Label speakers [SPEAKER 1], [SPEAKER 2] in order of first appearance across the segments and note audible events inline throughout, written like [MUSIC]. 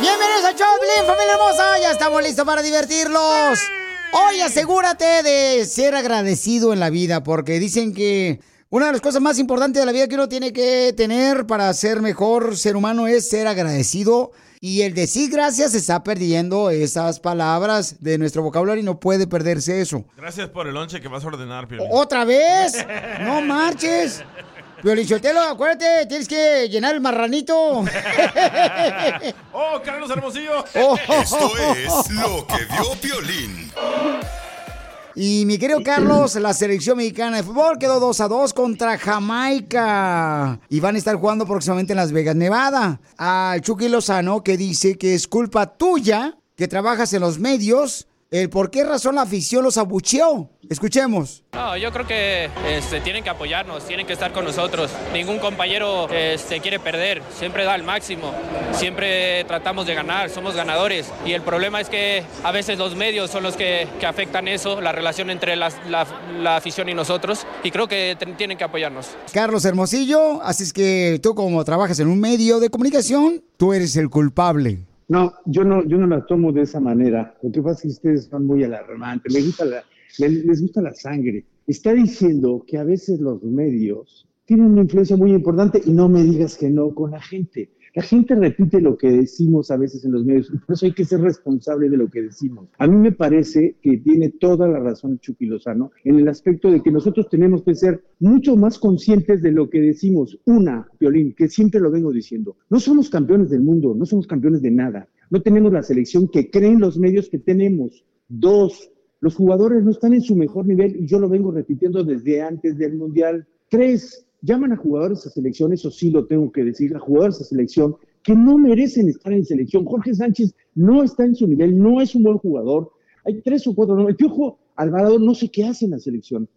[SPEAKER 1] Bienvenidos a Choplin, familia hermosa. Ya estamos listos para divertirlos. Hoy asegúrate de ser agradecido en la vida, porque dicen que una de las cosas más importantes de la vida que uno tiene que tener para ser mejor ser humano es ser agradecido. Y el decir gracias se está perdiendo esas palabras de nuestro vocabulario y no puede perderse eso.
[SPEAKER 2] Gracias por el lonche que vas a ordenar, Piolín.
[SPEAKER 1] ¿Otra vez? [LAUGHS] No marches. Piolichotelo, acuérdate, tienes que llenar el marranito. [LAUGHS]
[SPEAKER 2] ¡Oh, Carlos Hermosillo!
[SPEAKER 3] Esto es lo que vio Piolín.
[SPEAKER 1] Y mi querido Carlos, la selección mexicana de fútbol quedó 2 a 2 contra Jamaica. Y van a estar jugando próximamente en Las Vegas, Nevada. Al Chucky Lozano que dice que es culpa tuya que trabajas en los medios. El por qué razón la afición los abucheó. Escuchemos.
[SPEAKER 4] No, yo creo que este, tienen que apoyarnos, tienen que estar con nosotros. Ningún compañero este, quiere perder, siempre da el máximo, siempre tratamos de ganar, somos ganadores. Y el problema es que a veces los medios son los que, que afectan eso, la relación entre la, la- la afición y nosotros. Y creo que tienen que apoyarnos.
[SPEAKER 1] Carlos Hermosillo, así es que tú como trabajas en un medio de comunicación, tú eres el culpable.
[SPEAKER 5] No, yo no, yo no la tomo de esa manera. Lo que pasa es que ustedes son muy alarmantes. Me gusta la, le- les gusta la sangre. Está diciendo que a veces los medios tienen una influencia muy importante y no me digas que no con la gente. La gente repite lo que decimos a veces en los medios, y por eso hay que ser responsable de lo que decimos. A mí me parece que tiene toda la razón Chucky en el aspecto de que nosotros tenemos que ser mucho más conscientes de lo que decimos. Una, Violín, que siempre lo vengo diciendo, no somos campeones del mundo, no somos campeones de nada, no tenemos la selección que creen los medios que tenemos. Dos, los jugadores no están en su mejor nivel y yo lo vengo repitiendo desde antes del Mundial. Tres, llaman a jugadores a selección, eso sí lo tengo que decir, a jugadores a selección que no merecen estar en selección. Jorge Sánchez no está en su nivel, no es un buen jugador. Hay tres o cuatro, no, el Piojo Alvarado no sé qué hace en la selección,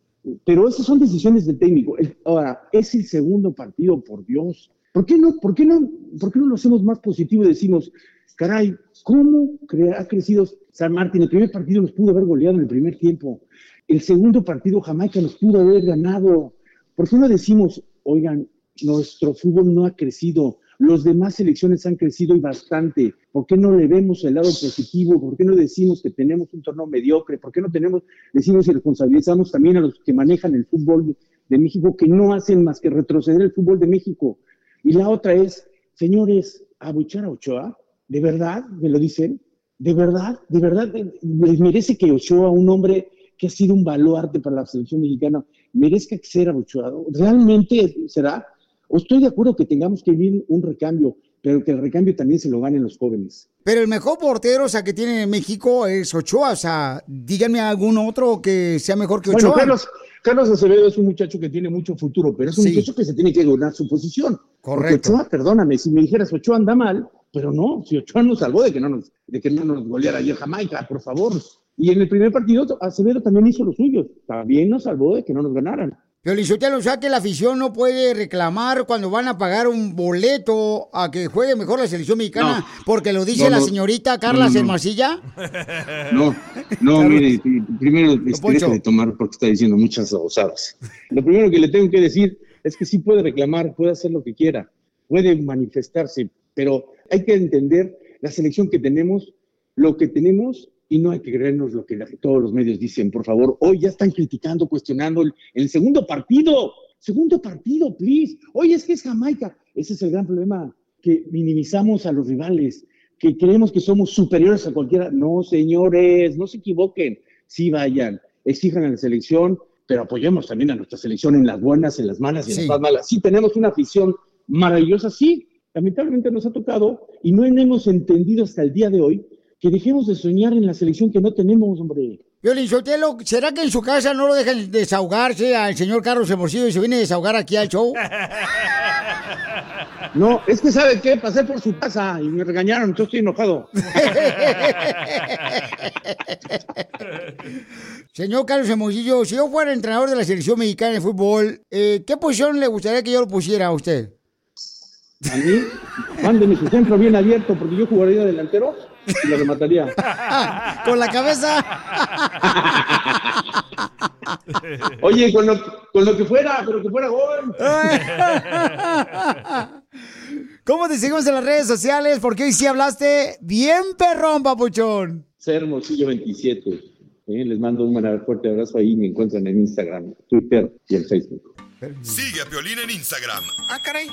[SPEAKER 5] pero esas son decisiones del técnico. El- ahora, es el segundo partido, por Dios. ¿Por qué no, por qué no, por qué no lo hacemos más positivo y decimos, caray, ¿cómo cre- ha crecido San Martín? El primer partido nos pudo haber goleado en el primer tiempo. El segundo partido Jamaica nos pudo haber ganado. ¿Por qué no decimos, oigan, nuestro fútbol no ha crecido, los demás selecciones han crecido y bastante? ¿Por qué no le vemos el lado positivo? ¿Por qué no decimos que tenemos un torneo mediocre? ¿Por qué no tenemos, decimos y responsabilizamos también a los que manejan el fútbol de México, que no hacen más que retroceder el fútbol de México? Y la otra es, señores, abuchar a Ochoa, ¿de verdad me lo dicen? ¿De verdad? ¿De verdad les merece que Ochoa, un hombre que ha sido un baluarte para la selección mexicana, merezca ser abucheado? ¿Realmente será? ¿O estoy de acuerdo que tengamos que vivir un recambio, pero que el recambio también se lo ganen los jóvenes?
[SPEAKER 1] Pero el mejor portero, o sea, que tiene en México es Ochoa. O sea, díganme algún otro que sea mejor que Ochoa.
[SPEAKER 5] Bueno, Carlos, Carlos Acevedo es un muchacho que tiene mucho futuro, pero es un
[SPEAKER 1] Sí.
[SPEAKER 5] muchacho que se tiene que ganar su posición.
[SPEAKER 1] Correcto.
[SPEAKER 5] Porque Ochoa, perdóname, si me dijeras Ochoa anda mal, pero no, si Ochoa nos salvó de que no nos, de que no nos goleara ayer Jamaica, por favor. Y en el primer partido Acevedo también hizo lo suyo, también nos salvó de que no nos ganaran.
[SPEAKER 1] Piolichotelo, o sea que la afición no puede reclamar cuando van a pagar un boleto a que juegue mejor la selección mexicana,
[SPEAKER 5] No.
[SPEAKER 1] porque lo dice
[SPEAKER 5] No,
[SPEAKER 1] la
[SPEAKER 5] no.
[SPEAKER 1] señorita Carla
[SPEAKER 5] No, no, [LAUGHS] no. Mire, pri- primero este, de tomar porque está diciendo muchas osadas. Lo primero que le tengo que decir es que sí puede reclamar, puede hacer lo que quiera, puede manifestarse, pero hay que entender la selección que tenemos, lo que tenemos y no hay que creernos lo que todos los medios dicen, por favor. Hoy ya están criticando, cuestionando el, el segundo partido. Segundo partido, please. Oye, es que es Jamaica. Ese es el gran problema, que minimizamos a los rivales, que creemos que somos superiores a cualquiera. No, señores, no se equivoquen. Sí vayan, exijan a la selección, pero apoyemos también a nuestra selección en las buenas, en las malas y en
[SPEAKER 1] Sí.
[SPEAKER 5] las más malas. Sí, tenemos una afición maravillosa, sí. Lamentablemente nos ha tocado y no hemos entendido hasta el día de hoy que dejemos de soñar en la selección que no tenemos, hombre.
[SPEAKER 1] Violín Sotelo, ¿será que en su casa no lo dejan desahogarse al señor Carlos Hermosillo y se viene a desahogar aquí al show? [LAUGHS]
[SPEAKER 5] No, es que ¿sabe qué? Pasé por su casa y me regañaron, entonces estoy enojado. [LAUGHS]
[SPEAKER 1] Señor Carlos Hermosillo, si yo fuera entrenador de la selección mexicana de fútbol, eh, ¿qué posición le gustaría que yo lo pusiera a usted?
[SPEAKER 5] A mí, mándeme su centro bien abierto, porque yo jugaría de delantero y lo remataría. [LAUGHS]
[SPEAKER 1] Con la cabeza. [LAUGHS]
[SPEAKER 5] Oye, con lo, con lo que fuera, pero que fuera gol. [LAUGHS]
[SPEAKER 1] ¿Cómo te seguimos en las redes sociales? Porque hoy sí hablaste bien perrón, papuchón.
[SPEAKER 5] Ser Hermosillo 27. Eh, les mando un fuerte abrazo ahí. Me encuentran en Instagram, Twitter y en Facebook.
[SPEAKER 3] Sigue a Piolín en Instagram,
[SPEAKER 6] Ah, caray.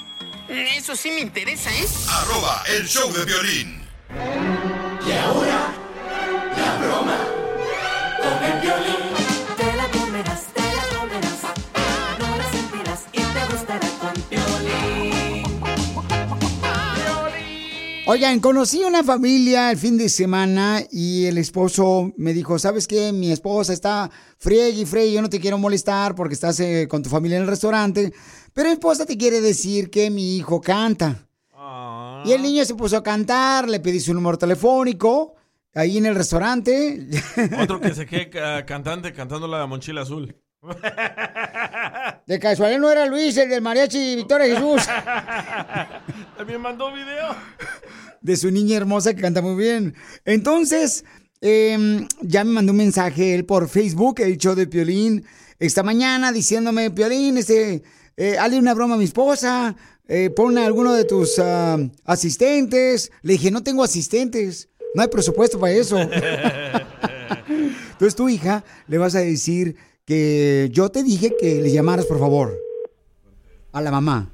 [SPEAKER 6] Eso sí me interesa, ¿eh?
[SPEAKER 3] arroba el show de violín.
[SPEAKER 7] Te la comerás, te la comerás. No la sentirás y te gustará con Piolín.
[SPEAKER 1] Oigan, conocí una familia el fin de semana y el esposo me dijo, ¿sabes qué? Mi esposa está friegue y friegue, yo no te quiero molestar porque estás eh, con tu familia en el restaurante, pero mi esposa te quiere decir que mi hijo canta. Y el niño se puso a cantar, le pedí su número telefónico, ahí en el restaurante. [LAUGHS]
[SPEAKER 2] Otro que se quede ca- cantante cantando la mochila azul.
[SPEAKER 1] De casualidad no era Luis, el del mariachi Victoria Jesús. [LAUGHS]
[SPEAKER 2] También mandó video.
[SPEAKER 1] de su niña hermosa que canta muy bien. Entonces, eh, ya me mandó un mensaje él por Facebook, el show de Piolín, esta mañana diciéndome, Piolín, este, eh, hazle una broma a mi esposa, eh, pon a alguno de tus ah, asistentes. Le dije, no tengo asistentes, no hay presupuesto para eso. [LAUGHS] Entonces tu hija le vas a decir que yo te dije que le llamaras, por favor, a la mamá.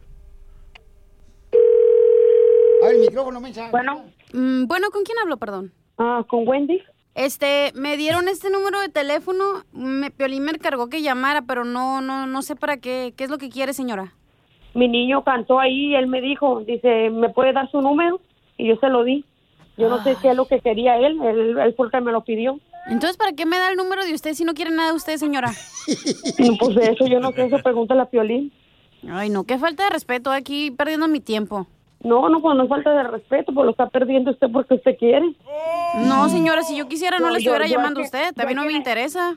[SPEAKER 1] A ver, el micrófono, mensaje.
[SPEAKER 8] Bueno.
[SPEAKER 9] Mm, bueno, ¿con quién hablo, perdón?
[SPEAKER 8] Ah, con Wendy.
[SPEAKER 9] Este, me dieron este número de teléfono, me, Piolín me encargó que llamara, pero no, no, no sé para qué, qué es lo que quiere, señora.
[SPEAKER 8] Mi niño cantó ahí y él me dijo, dice, ¿me puede dar su número? Y yo se lo di. Yo no sé qué es lo que quería él, él, él fue el que me lo pidió.
[SPEAKER 9] Entonces, ¿para qué me da el número de usted si no quiere nada de usted, señora?
[SPEAKER 8] Pues de eso yo no sé, eso pregúntale a Piolín.
[SPEAKER 9] Ay, no, qué falta de respeto, aquí perdiendo mi tiempo.
[SPEAKER 8] No, no, pues no es falta de respeto, pues lo está perdiendo usted porque usted quiere.
[SPEAKER 9] No, señora, si yo quisiera no,
[SPEAKER 8] No,
[SPEAKER 9] le estuviera
[SPEAKER 8] yo
[SPEAKER 9] llamando a usted, también no me interesa.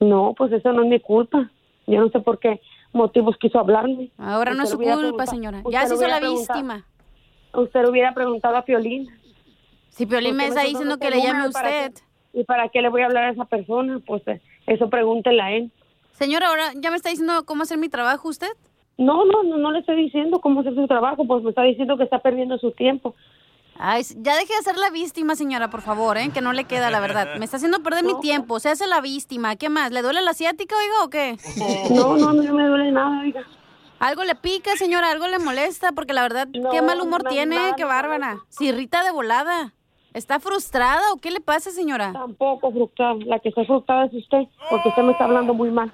[SPEAKER 8] No, pues eso no es mi culpa. Yo no sé por qué motivos quiso hablarme.
[SPEAKER 9] Ahora no es su culpa, señora. Ya se hizo la víctima.
[SPEAKER 8] Usted hubiera preguntado a Piolín.
[SPEAKER 9] Si Piolín me está diciendo que le llame a usted.
[SPEAKER 8] ¿Y para qué le voy a hablar a esa persona? Pues eh, eso pregúntele a él.
[SPEAKER 9] Señora, ahora ya me está diciendo cómo hacer mi trabajo usted.
[SPEAKER 8] No, no, no, no le estoy diciendo cómo hacer su trabajo, pues me está diciendo que está perdiendo su tiempo.
[SPEAKER 9] Ay, ya deje de ser la víctima, señora, por favor, ¿eh? Que no le queda, la verdad. Me está haciendo perder mi tiempo. Se hace la víctima. ¿Qué más? ¿Le duele la asiática, oiga, o qué?
[SPEAKER 8] No, no, no me duele nada, oiga.
[SPEAKER 9] Algo le pica, señora, algo le molesta, porque la verdad, qué mal humor
[SPEAKER 8] no,
[SPEAKER 9] tiene,
[SPEAKER 8] nada
[SPEAKER 9] qué bárbara. Se irrita de volada. ¿Está frustrada o qué le pasa, señora?
[SPEAKER 8] Tampoco frustrada. La que está frustrada es usted, porque usted me está hablando muy mal.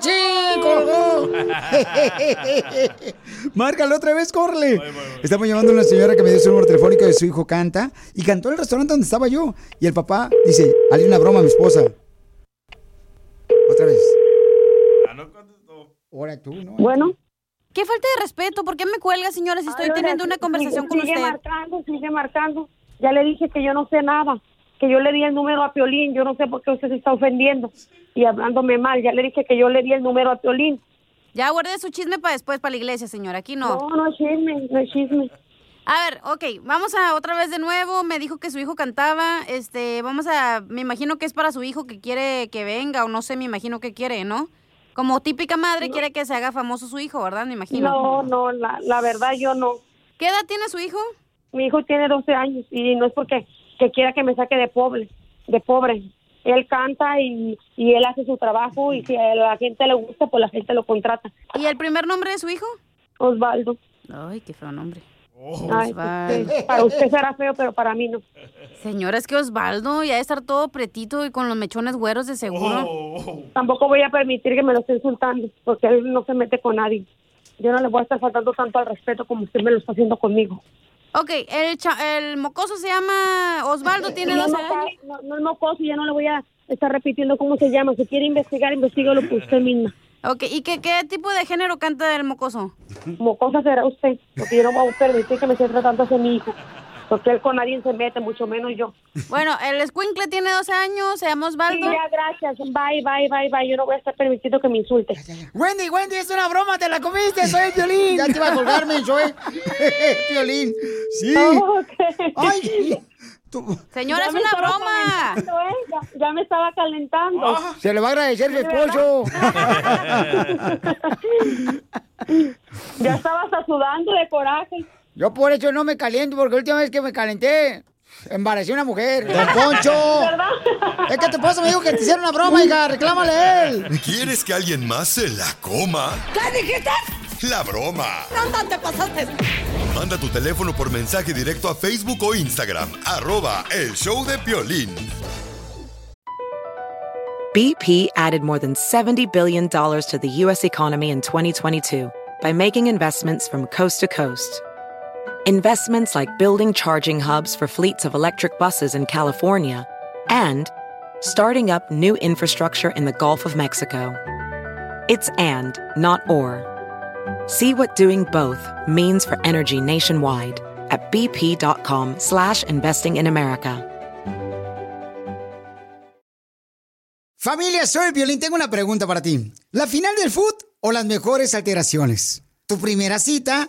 [SPEAKER 1] ¡Sí, colgó! [LAUGHS] Márcalo otra vez, córrele. Estamos llamando a una señora que me dio su número telefónico de su hijo canta y cantó en el restaurante donde estaba yo. Y el papá dice, hazle una broma a mi esposa. Otra vez. Ahora tú, ¿no?
[SPEAKER 8] Bueno.
[SPEAKER 9] Qué falta de respeto. ¿Por qué me cuelga, señora, si estoy
[SPEAKER 8] Ay,
[SPEAKER 9] teniendo una conversación
[SPEAKER 8] sigue,
[SPEAKER 9] con
[SPEAKER 8] sigue
[SPEAKER 9] usted?
[SPEAKER 8] marcando, sigue marcando. Ya le dije que yo no sé nada, que yo le di el número a Piolín. Yo no sé por qué usted se está ofendiendo y hablándome mal. Ya le dije que yo le di el número a Piolín.
[SPEAKER 9] Ya guarde su chisme para después, para la iglesia, señora. Aquí no.
[SPEAKER 8] No, no es chisme, no es chisme.
[SPEAKER 9] A ver, ok, vamos a otra vez de nuevo. Me dijo que su hijo cantaba. Este, vamos a. Me imagino que es para su hijo que quiere que venga, o no sé, me imagino que quiere, ¿no? Como típica madre quiere que se haga famoso su hijo, ¿verdad? Me imagino.
[SPEAKER 8] No, no, la, la verdad yo no.
[SPEAKER 9] ¿Qué edad tiene su hijo?
[SPEAKER 8] Mi hijo tiene 12 años y no es porque que quiera que me saque de pobre, de pobre. él canta y, y él hace su trabajo y si a la gente le gusta, pues la gente lo contrata.
[SPEAKER 9] ¿Y el primer nombre de su hijo?
[SPEAKER 8] Osvaldo.
[SPEAKER 9] Ay, qué feo nombre.
[SPEAKER 8] Ay, pues, sí, para usted será feo, pero para mí no.
[SPEAKER 9] Señora, es que Osvaldo ya debe estar todo pretito y con los mechones güeros de seguro.
[SPEAKER 8] Tampoco voy a permitir que me lo esté insultando, porque él no se mete con nadie. Yo no le voy a estar faltando tanto al respeto como usted me lo está haciendo conmigo.
[SPEAKER 9] Ok, el, cha- el mocoso se llama Osvaldo, tiene
[SPEAKER 8] No,
[SPEAKER 9] 12
[SPEAKER 8] no,
[SPEAKER 9] años.
[SPEAKER 8] No, no es mocoso, ya no le voy a estar repitiendo cómo se llama. Si quiere investigar, investigalo por usted misma.
[SPEAKER 9] Ok, ¿y qué, qué tipo de género canta el mocoso?
[SPEAKER 8] Mocosa será usted, porque yo no voy a permitir que me esté tratando hacia mi hijo. Porque él con nadie se mete, mucho menos yo.
[SPEAKER 9] Bueno, el escuincle tiene 12 años, se llama Osvaldo.
[SPEAKER 8] Sí, ya, gracias. Bye, bye, bye, bye. Yo no voy a estar permitiendo que me insulte.
[SPEAKER 1] Wendy, Wendy, es una broma, te la comiste, soy Violín. Ya te iba a colgarme, soy [LAUGHS] Violín. Sí.
[SPEAKER 8] Oh.
[SPEAKER 1] Ay,
[SPEAKER 9] Señora,
[SPEAKER 8] Ya
[SPEAKER 9] es una broma.
[SPEAKER 8] ¿eh? Ya, ya me estaba calentando.
[SPEAKER 1] se le va a agradecer su esposo. [LAUGHS]
[SPEAKER 8] Ya estaba hasta sudando de coraje.
[SPEAKER 1] Yo por eso no me caliento, porque la última vez que me calenté, embaracé a una mujer. ¡Don Poncho!
[SPEAKER 8] ¿Verdad?
[SPEAKER 1] Es que tu esposo me dijo que te hiciera una broma, hija, reclámale a él.
[SPEAKER 3] ¿Quieres que alguien más se la coma?
[SPEAKER 7] ¿Qué dijiste?
[SPEAKER 3] La broma.
[SPEAKER 7] ¿Dónde te pasaste?
[SPEAKER 3] Manda tu teléfono por mensaje directo a Facebook o Instagram. Arroba el show de Piolín.
[SPEAKER 10] BP added more than $70 billion to the U.S. economy in 2022 by making investments from coast to coast. Investments like building charging hubs for fleets of electric buses in California and starting up new infrastructure in the Gulf of Mexico. It's and, not or. See what doing both means for energy nationwide at bp.com slash investing in America.
[SPEAKER 1] Familia, soy Violín. Tengo una pregunta para ti. ¿La final del foot o las mejores alteraciones? ¿Tu primera cita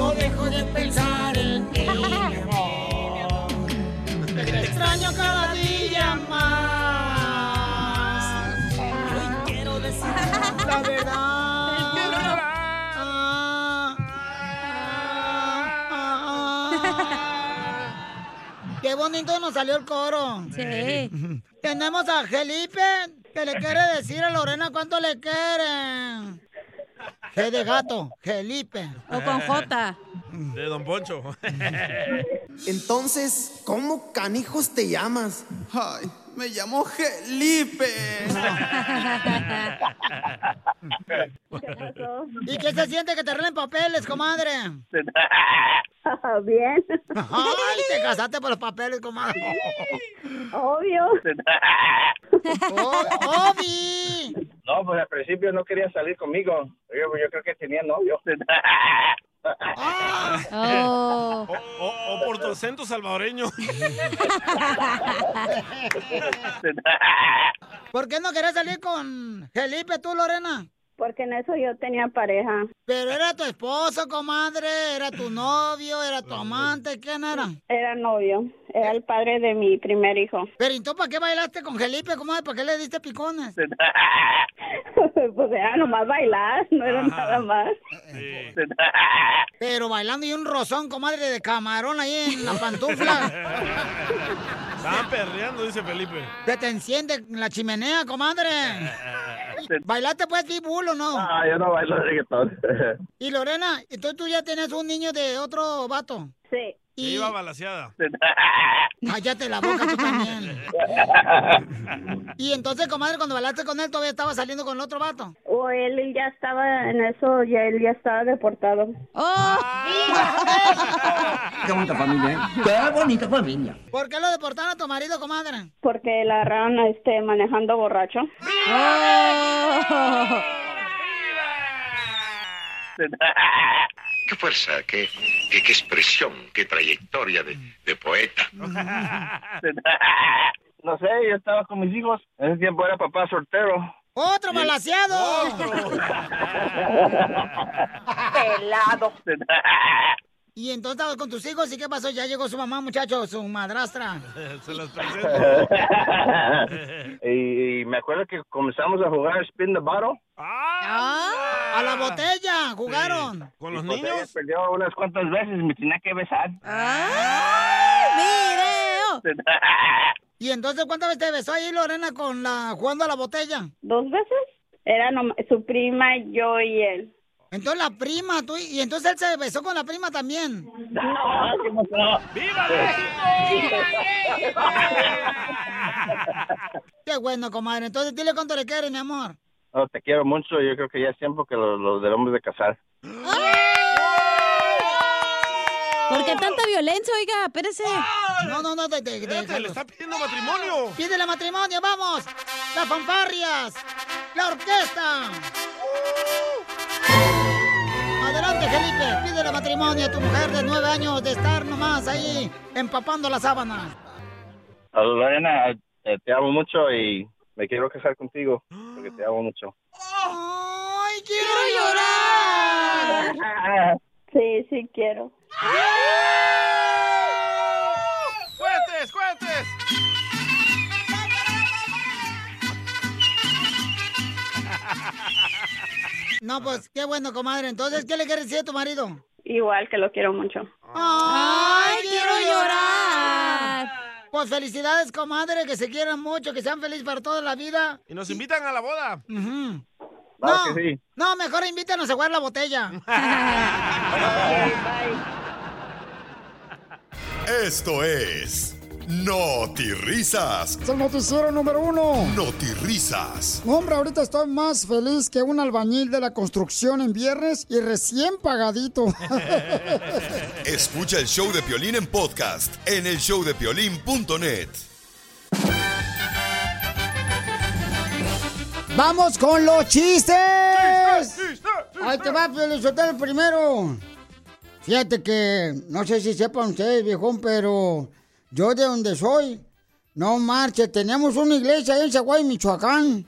[SPEAKER 7] No dejo de pensar en ti, mi amor. Te extraño cada día más. Hoy quiero decir la verdad.
[SPEAKER 1] Qué bonito nos salió el coro.
[SPEAKER 9] Sí.
[SPEAKER 1] Tenemos a Felipe que le quiere decir a Lorena cuánto le quieren. G de gato, Felipe.
[SPEAKER 9] O con J.
[SPEAKER 2] De Don Poncho.
[SPEAKER 11] Entonces, ¿cómo canijos te llamas? Ay, me llamo Felipe.
[SPEAKER 1] ¿Y qué se siente que te arreglen papeles, comadre? [LAUGHS]
[SPEAKER 12] Bien.
[SPEAKER 1] Ay, te casaste por los papeles, comadre.
[SPEAKER 12] Obvio.
[SPEAKER 1] Oh, ¡Obi!
[SPEAKER 13] No, pues al principio no quería salir conmigo. Yo, yo creo que tenía novio.
[SPEAKER 9] Oh.
[SPEAKER 2] O, o- o por tu acento salvadoreño. [LAUGHS]
[SPEAKER 1] ¿Por qué no querés salir con Felipe tú, Lorena?
[SPEAKER 12] Porque en eso yo tenía pareja.
[SPEAKER 1] Pero era tu esposo, comadre, era tu novio, era tu amante, ¿quién era?
[SPEAKER 12] Era novio. Era el padre de mi primer hijo.
[SPEAKER 1] Pero entonces, ¿para qué bailaste con Felipe, comadre? ¿Para qué le diste picones? [LAUGHS]
[SPEAKER 12] pues era nomás bailar, no era nada más.
[SPEAKER 1] Pero bailando y un rozón, comadre, de camarón ahí en la pantufla.
[SPEAKER 2] Estaban perreando, dice Felipe.
[SPEAKER 1] Que te enciende la chimenea, comadre. [LAUGHS] ¿Bailaste pues pitbull o no?
[SPEAKER 13] Ah, yo no bailo reggaetón. [LAUGHS]
[SPEAKER 1] Y Lorena, entonces tú ya tienes un niño de otro vato.
[SPEAKER 12] Sí.
[SPEAKER 2] Que iba balaseada. [LAUGHS]
[SPEAKER 1] Cállate la boca tú también. [LAUGHS] Y entonces, comadre, cuando bailaste con él, todavía estaba saliendo con el otro vato.
[SPEAKER 12] O él ya estaba en eso, ya él ya estaba deportado.
[SPEAKER 9] ¡Oh! [LAUGHS]
[SPEAKER 14] Qué bonita familia, ¿eh? Qué bonita familia.
[SPEAKER 1] ¿Por qué lo deportaron a tu marido, comadre?
[SPEAKER 12] Porque la agarraron este, manejando borracho.
[SPEAKER 15] Qué fuerza, qué, qué, qué expresión, qué trayectoria de, de poeta. [LAUGHS]
[SPEAKER 13] No sé, yo estaba con mis hijos. En ese tiempo era papá soltero.
[SPEAKER 1] ¡Otro balaseado! [LAUGHS]
[SPEAKER 12] Pelado.
[SPEAKER 1] Y entonces estabas con tus hijos y ¿qué pasó? Ya llegó su mamá, muchachos, su madrastra. [LAUGHS]
[SPEAKER 2] Se los presento.
[SPEAKER 13] y, y me acuerdo que comenzamos a jugar Spin the Bottle.
[SPEAKER 1] Ah, a la botella, jugaron.
[SPEAKER 2] ¿Con los
[SPEAKER 13] Pues
[SPEAKER 2] niños?
[SPEAKER 13] perdió unas cuantas veces, me tenía que besar.
[SPEAKER 9] ¡Video! [LAUGHS]
[SPEAKER 1] ¿Y entonces cuántas veces te besó ahí Lorena con la jugando a la botella?
[SPEAKER 12] ¿Dos veces? Era su prima, yo y él.
[SPEAKER 1] Entonces la prima, tú, y entonces él se besó con la prima también.
[SPEAKER 2] ¡Viva
[SPEAKER 1] Qué bueno, comadre. Entonces dile cuánto le quieres, mi amor.
[SPEAKER 13] No, te quiero mucho, yo creo que ya es tiempo que lo, lo debemos de casar.
[SPEAKER 9] ¿Por qué tanta violencia, oiga? Espérese.
[SPEAKER 1] No, no, no, te, te,
[SPEAKER 2] Espérate, le está pidiendo matrimonio.
[SPEAKER 1] Pídele matrimonio, vamos. Las fanfarrias. La orquesta. Adelante, Felipe. Pídele matrimonio a tu mujer de nueve años de estar nomás ahí empapando la sábana.
[SPEAKER 13] Lorena, eh, te amo mucho y me quiero casar contigo porque te amo mucho.
[SPEAKER 1] ¡Ay, quiero llorar! [LAUGHS]
[SPEAKER 12] Sí, sí quiero.
[SPEAKER 2] ¡Cuentes, cuentes! [LAUGHS]
[SPEAKER 1] No, pues qué bueno, comadre. Entonces, ¿qué le quieres decir a tu marido?
[SPEAKER 12] Igual que lo quiero mucho.
[SPEAKER 1] ¡Ay, quiero llorar! Pues felicidades, comadre, que se quieran mucho, que sean felices para toda la vida.
[SPEAKER 2] Y nos invitan a la boda.
[SPEAKER 1] Ujú.
[SPEAKER 13] Claro
[SPEAKER 1] No,
[SPEAKER 13] que sí.
[SPEAKER 1] no, mejor invítanos a jugar la botella. [LAUGHS]
[SPEAKER 3] Esto es Risas.
[SPEAKER 1] Es el noticiero número uno.
[SPEAKER 3] Risas.
[SPEAKER 1] Hombre, ahorita estoy más feliz que un albañil de la construcción en viernes y recién pagadito. [LAUGHS]
[SPEAKER 3] Escucha el show de Piolín en podcast en el showdepiolín.net.
[SPEAKER 1] ¡Vamos con los chistes! Ahí te va, Piolizotelo primero. Fíjate que, no sé si sepan ustedes, viejón, pero yo de donde soy, no marche, tenemos una iglesia en Zaguay, Michoacán.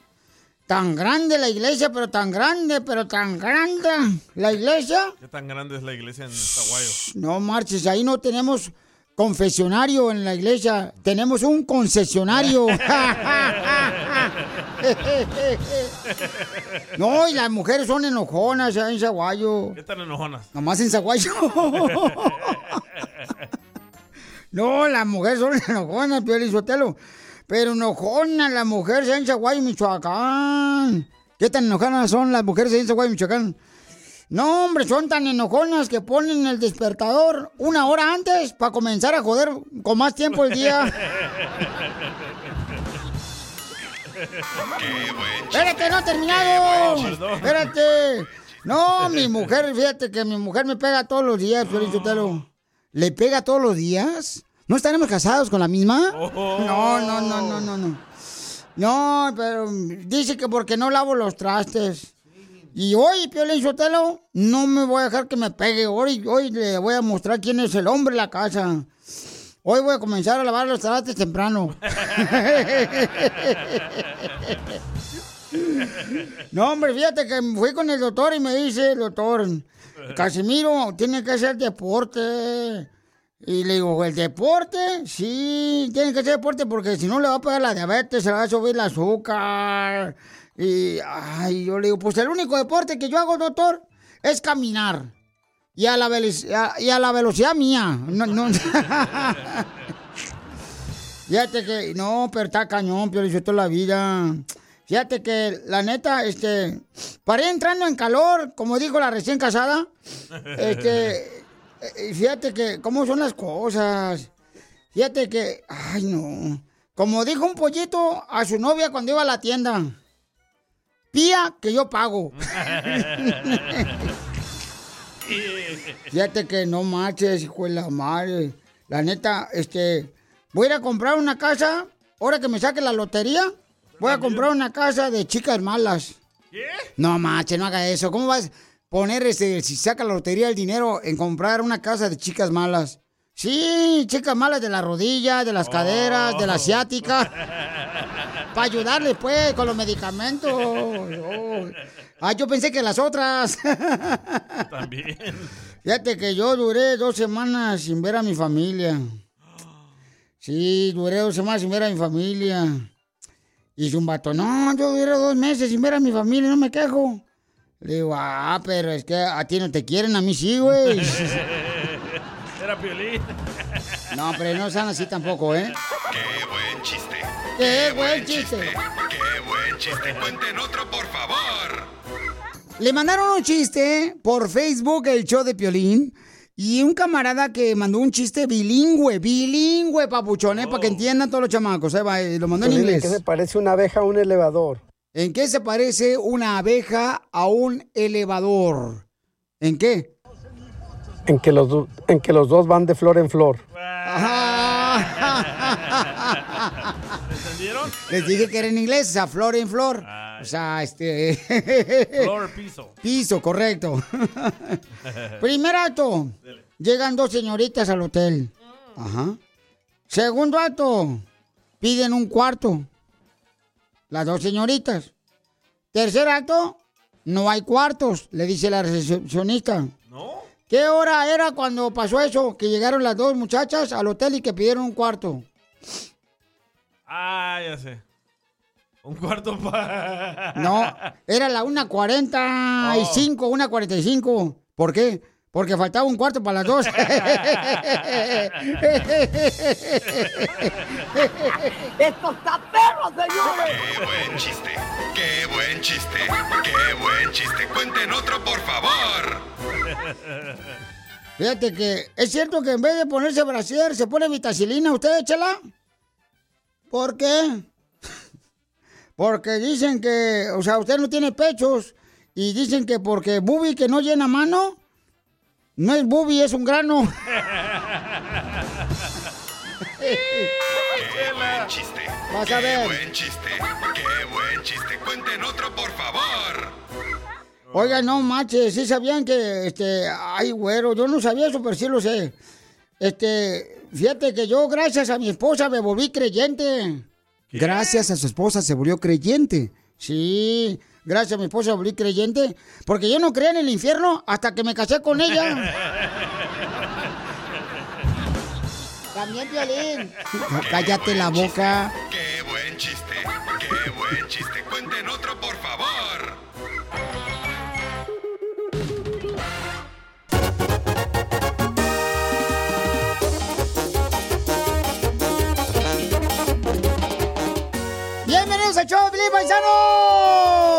[SPEAKER 1] Tan grande la iglesia, pero tan grande, pero tan grande la iglesia.
[SPEAKER 2] ¿Qué tan grande es la iglesia en Zaguayo?
[SPEAKER 1] No marches, ahí no tenemos confesionario en la iglesia, tenemos un concesionario. [LAUGHS] [LAUGHS] No, y las mujeres son enojonas en Zaguayo.
[SPEAKER 2] ¿Qué tan enojonas?
[SPEAKER 1] Nomás en Zaguayo. [LAUGHS] No, las mujeres son [LAUGHS] enojonas, Pio Sotelo. Pero enojonas las mujeres en Zaguayo, Michoacán. ¿Qué tan enojonas son las mujeres en Zaguayo, Michoacán? No, hombre, son tan enojonas que ponen el despertador una hora antes para comenzar a joder con más tiempo el día. [LAUGHS] Espérate, no he terminado. Espérate. No, mi mujer, fíjate que mi mujer me pega todos los días, Felicitelo. ¿Le pega todos los días? ¿No estaremos casados con la misma? No, no, no, no, no, no. No, pero dice que porque no lavo los trastes. Y hoy, Piolín Sotelo, no me voy a dejar que me pegue. Hoy, hoy le voy a mostrar quién es el hombre de la casa. Hoy voy a comenzar a lavar los trastes temprano. [LAUGHS] No, hombre, fíjate que fui con el doctor y me dice el doctor, Casimiro, tiene que hacer deporte. Y le digo, ¿el deporte? Sí, tiene que hacer deporte porque si no le va a pegar la diabetes, se va a subir el azúcar. Y ay, yo le digo, pues el único deporte que yo hago, doctor, es caminar. Y a la, a- y a la velocidad mía. No, no. [LAUGHS] Fíjate que, no, pero está cañón, pero hizo toda la vida. Fíjate que, la neta, este, para ir entrando en calor, como dijo la recién casada, este, eh, fíjate que, ¿cómo son las cosas? Fíjate que, ay no. Como dijo un pollito a su novia cuando iba a la tienda. Pía que yo pago. [LAUGHS] Fíjate que no marches, hijo de la madre. La neta, este, voy a ir a comprar una casa. Ahora que me saque la lotería, voy a comprar una casa de chicas malas.
[SPEAKER 2] ¿Qué?
[SPEAKER 1] No manches, no haga eso. ¿Cómo vas a poner ese, si saca la lotería el dinero en comprar una casa de chicas malas? Sí, chicas malas de la rodilla, de las caderas, de la asiática. [LAUGHS] Para ayudarles, pues, con los medicamentos. Oh. Ah, yo pensé que las otras.
[SPEAKER 2] También.
[SPEAKER 1] Fíjate que yo duré dos semanas sin ver a mi familia. Sí, duré dos semanas sin ver a mi familia. Y un vato, no, yo duré dos meses sin ver a mi familia, no me quejo. Le digo, ah, pero es que a ti no te quieren, a mí sí, güey. [LAUGHS]
[SPEAKER 2] Era Piolín.
[SPEAKER 1] No, pero no sean así tampoco, ¿eh?
[SPEAKER 3] ¡Qué buen chiste!
[SPEAKER 1] ¡Qué buen chiste!
[SPEAKER 3] ¡Qué buen chiste! ¡Cuenten otro, por favor!
[SPEAKER 1] Le mandaron un chiste por Facebook, el show de Piolín. Y un camarada que mandó un chiste bilingüe, bilingüe, papuchón, ¿eh? para que entiendan todos los chamacos. ¿eh? Va, Lo mandó en
[SPEAKER 16] Piolín, ¿en
[SPEAKER 1] inglés.
[SPEAKER 16] qué se parece una abeja a un elevador?
[SPEAKER 1] ¿En qué se parece una abeja a un elevador? ¿En qué?
[SPEAKER 16] En que los, en que los dos van de flor en flor.
[SPEAKER 2] ¿Entendieron?
[SPEAKER 1] Les dije que era en inglés, o sea, flor en flor. O sea, este... [LAUGHS]
[SPEAKER 2] Flor, piso.
[SPEAKER 1] Piso, correcto. [LAUGHS] Primer acto. Llegan dos señoritas al hotel. Ajá. Segundo acto. Piden un cuarto. Las dos señoritas. Tercer acto. No hay cuartos, le dice la recepcionista.
[SPEAKER 2] ¿No?
[SPEAKER 1] ¿Qué hora era cuando pasó eso? Que llegaron las dos muchachas al hotel y que pidieron un cuarto.
[SPEAKER 2] Ah, ya sé. Un cuarto [LAUGHS] para...
[SPEAKER 1] No, era la 1.45, 1.45. ¿Por qué? Porque faltaba un cuarto para las dos. [LAUGHS]
[SPEAKER 7] ¡Esto está perro, señores!
[SPEAKER 3] ¡Qué buen chiste! ¡Qué buen chiste! ¡Qué buen chiste! ¡Cuenten otro, por favor!
[SPEAKER 1] Fíjate que es cierto que en vez de ponerse brasier se pone vitacilina. ¿Usted échela? ¿Por qué? Porque dicen que, o sea, usted no tiene pechos y dicen que porque bubi que no llena mano, no es bubi, es un grano.
[SPEAKER 3] ¡Qué buen chiste!
[SPEAKER 1] Vas a
[SPEAKER 3] ¡Qué
[SPEAKER 1] ver.
[SPEAKER 3] buen chiste! ¡Qué buen chiste! ¡Cuenten otro, por favor!
[SPEAKER 1] Oiga, no manches, sí sabían que, este, ay, güero, yo no sabía eso, pero sí lo sé. Este, fíjate que yo, gracias a mi esposa, me volví creyente. Gracias a su esposa se volvió creyente. Sí, gracias a mi esposa me volví creyente, porque yo no creía en el infierno hasta que me casé con ella. [LAUGHS] También, Piolín. Cállate la boca.
[SPEAKER 3] ¡Qué buen chiste! ¡Qué buen
[SPEAKER 1] ¡Bienvenidos Piolín, paisanos!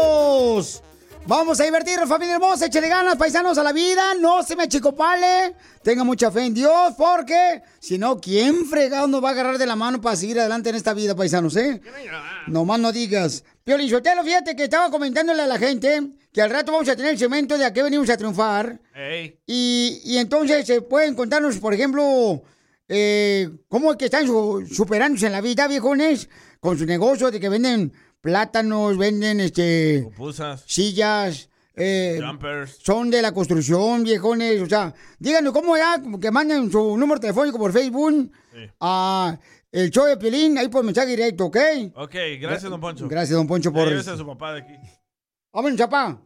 [SPEAKER 1] Vamos a divertirnos, familia hermosa, échale ganas, paisanos, a la vida, no se me achicopale, tenga mucha fe en Dios, porque si no, ¿quién fregado nos va a agarrar de la mano para seguir adelante en esta vida, paisanos, eh? Nomás no digas. Piolín Sotelo, fíjate que estaba comentándole a la gente que al rato vamos a tener el cemento de a qué venimos a triunfar. Y, y entonces se pueden contarnos, por ejemplo, eh, cómo es que están su- superándose en la vida, viejones, con su negocio de que venden plátanos, venden este
[SPEAKER 2] Pupusas.
[SPEAKER 1] sillas, eh,
[SPEAKER 2] Jumpers.
[SPEAKER 1] son de la construcción, viejones, o sea, díganos cómo ya, que manden su número telefónico por Facebook a el show de Pelín, ahí por mensaje directo, ¿ok?
[SPEAKER 2] Ok, gracias, don Poncho.
[SPEAKER 1] Gracias, don Poncho, por...
[SPEAKER 2] llévese a su papá de aquí.
[SPEAKER 1] ¡Vámonos, papá!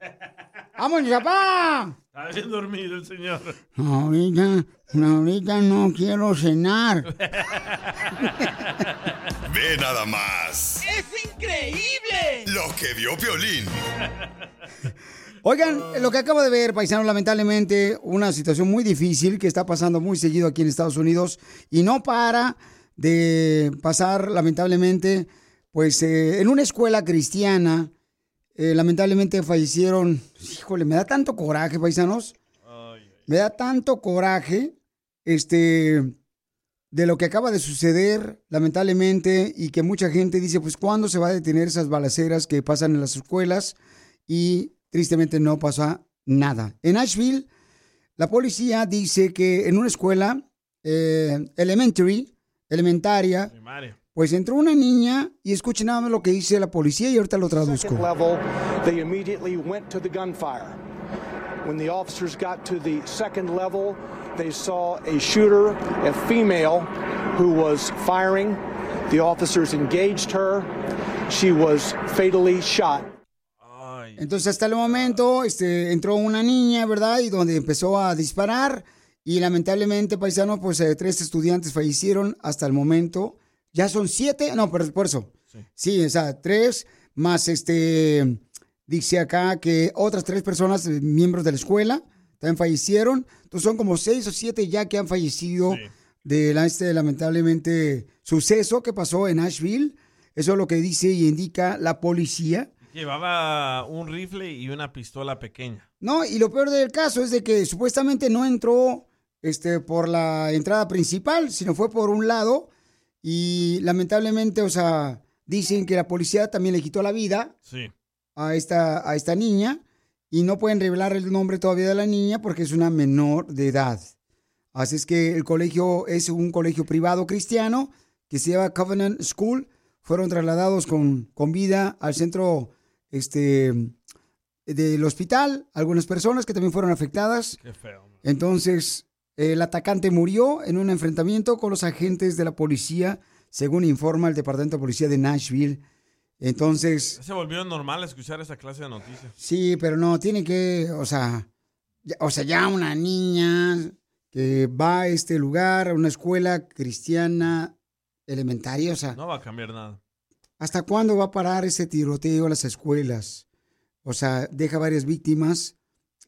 [SPEAKER 1] [LAUGHS] ¡Vámonos, papá!
[SPEAKER 2] Está bien dormido el señor.
[SPEAKER 1] Ahorita, ahorita no quiero cenar. [LAUGHS]
[SPEAKER 3] Ve nada más
[SPEAKER 7] ¡Es increíble!
[SPEAKER 3] lo que vio Piolín.
[SPEAKER 1] Oigan, lo que acabo de ver, paisano, lamentablemente, una situación muy difícil que está pasando muy seguido aquí en Estados Unidos y no para de pasar, lamentablemente, pues eh, en una escuela cristiana, eh, lamentablemente fallecieron, híjole, me da tanto coraje, paisanos. Me da tanto coraje, este, de lo que acaba de suceder, lamentablemente, y que mucha gente dice, pues, ¿cuándo se va a detener esas balaceras que pasan en las escuelas? Y tristemente no pasa nada. En Asheville, la policía dice que en una escuela eh, elementary, elementaria, pues entró una niña y escuchen nada más lo que dice la policía y ahorita lo traduzco.
[SPEAKER 17] level, they immediately went to the gunfire. When the officers got to the second level, they saw a shooter, a female, who was firing. The officers engaged her. She was fatally shot.
[SPEAKER 1] Entonces, hasta el momento, este, entró una niña, ¿verdad? Y donde empezó a disparar. Y lamentablemente, paisano, pues eh, tres estudiantes fallecieron hasta el momento. Ya son siete, no, por, por eso. Sí. o sea, tres más este, dice acá que otras tres personas, eh, miembros de la escuela, también fallecieron. Entonces son como seis o siete ya que han fallecido de la- este lamentablemente suceso que pasó en Asheville. Eso es lo que dice y indica la policía.
[SPEAKER 2] Llevaba un rifle y una pistola pequeña.
[SPEAKER 1] No, y lo peor del caso es de que supuestamente no entró este, por la entrada principal, sino fue por un lado. Y lamentablemente, o sea, dicen que la policía también le quitó la vida
[SPEAKER 2] Sí.
[SPEAKER 1] a esta, a esta niña y no pueden revelar el nombre todavía de la niña porque es una menor de edad. Así es que el colegio es un colegio privado cristiano que se llama Covenant School. Fueron trasladados con, con vida al centro este, del hospital. Algunas personas que también fueron afectadas.
[SPEAKER 2] Qué feo.
[SPEAKER 1] Entonces, el atacante murió en un enfrentamiento con los agentes de la policía, según informa el Departamento de Policía de Nashville. Entonces,
[SPEAKER 2] se volvió normal escuchar esa clase de noticias.
[SPEAKER 1] Sí, pero no, tiene que, o sea, ya- o sea, ya una niña que va a este lugar, a una escuela cristiana elementaria, o sea,
[SPEAKER 2] No va a cambiar nada.
[SPEAKER 1] ¿hasta cuándo va a parar ese tiroteo a las escuelas? O sea, deja varias víctimas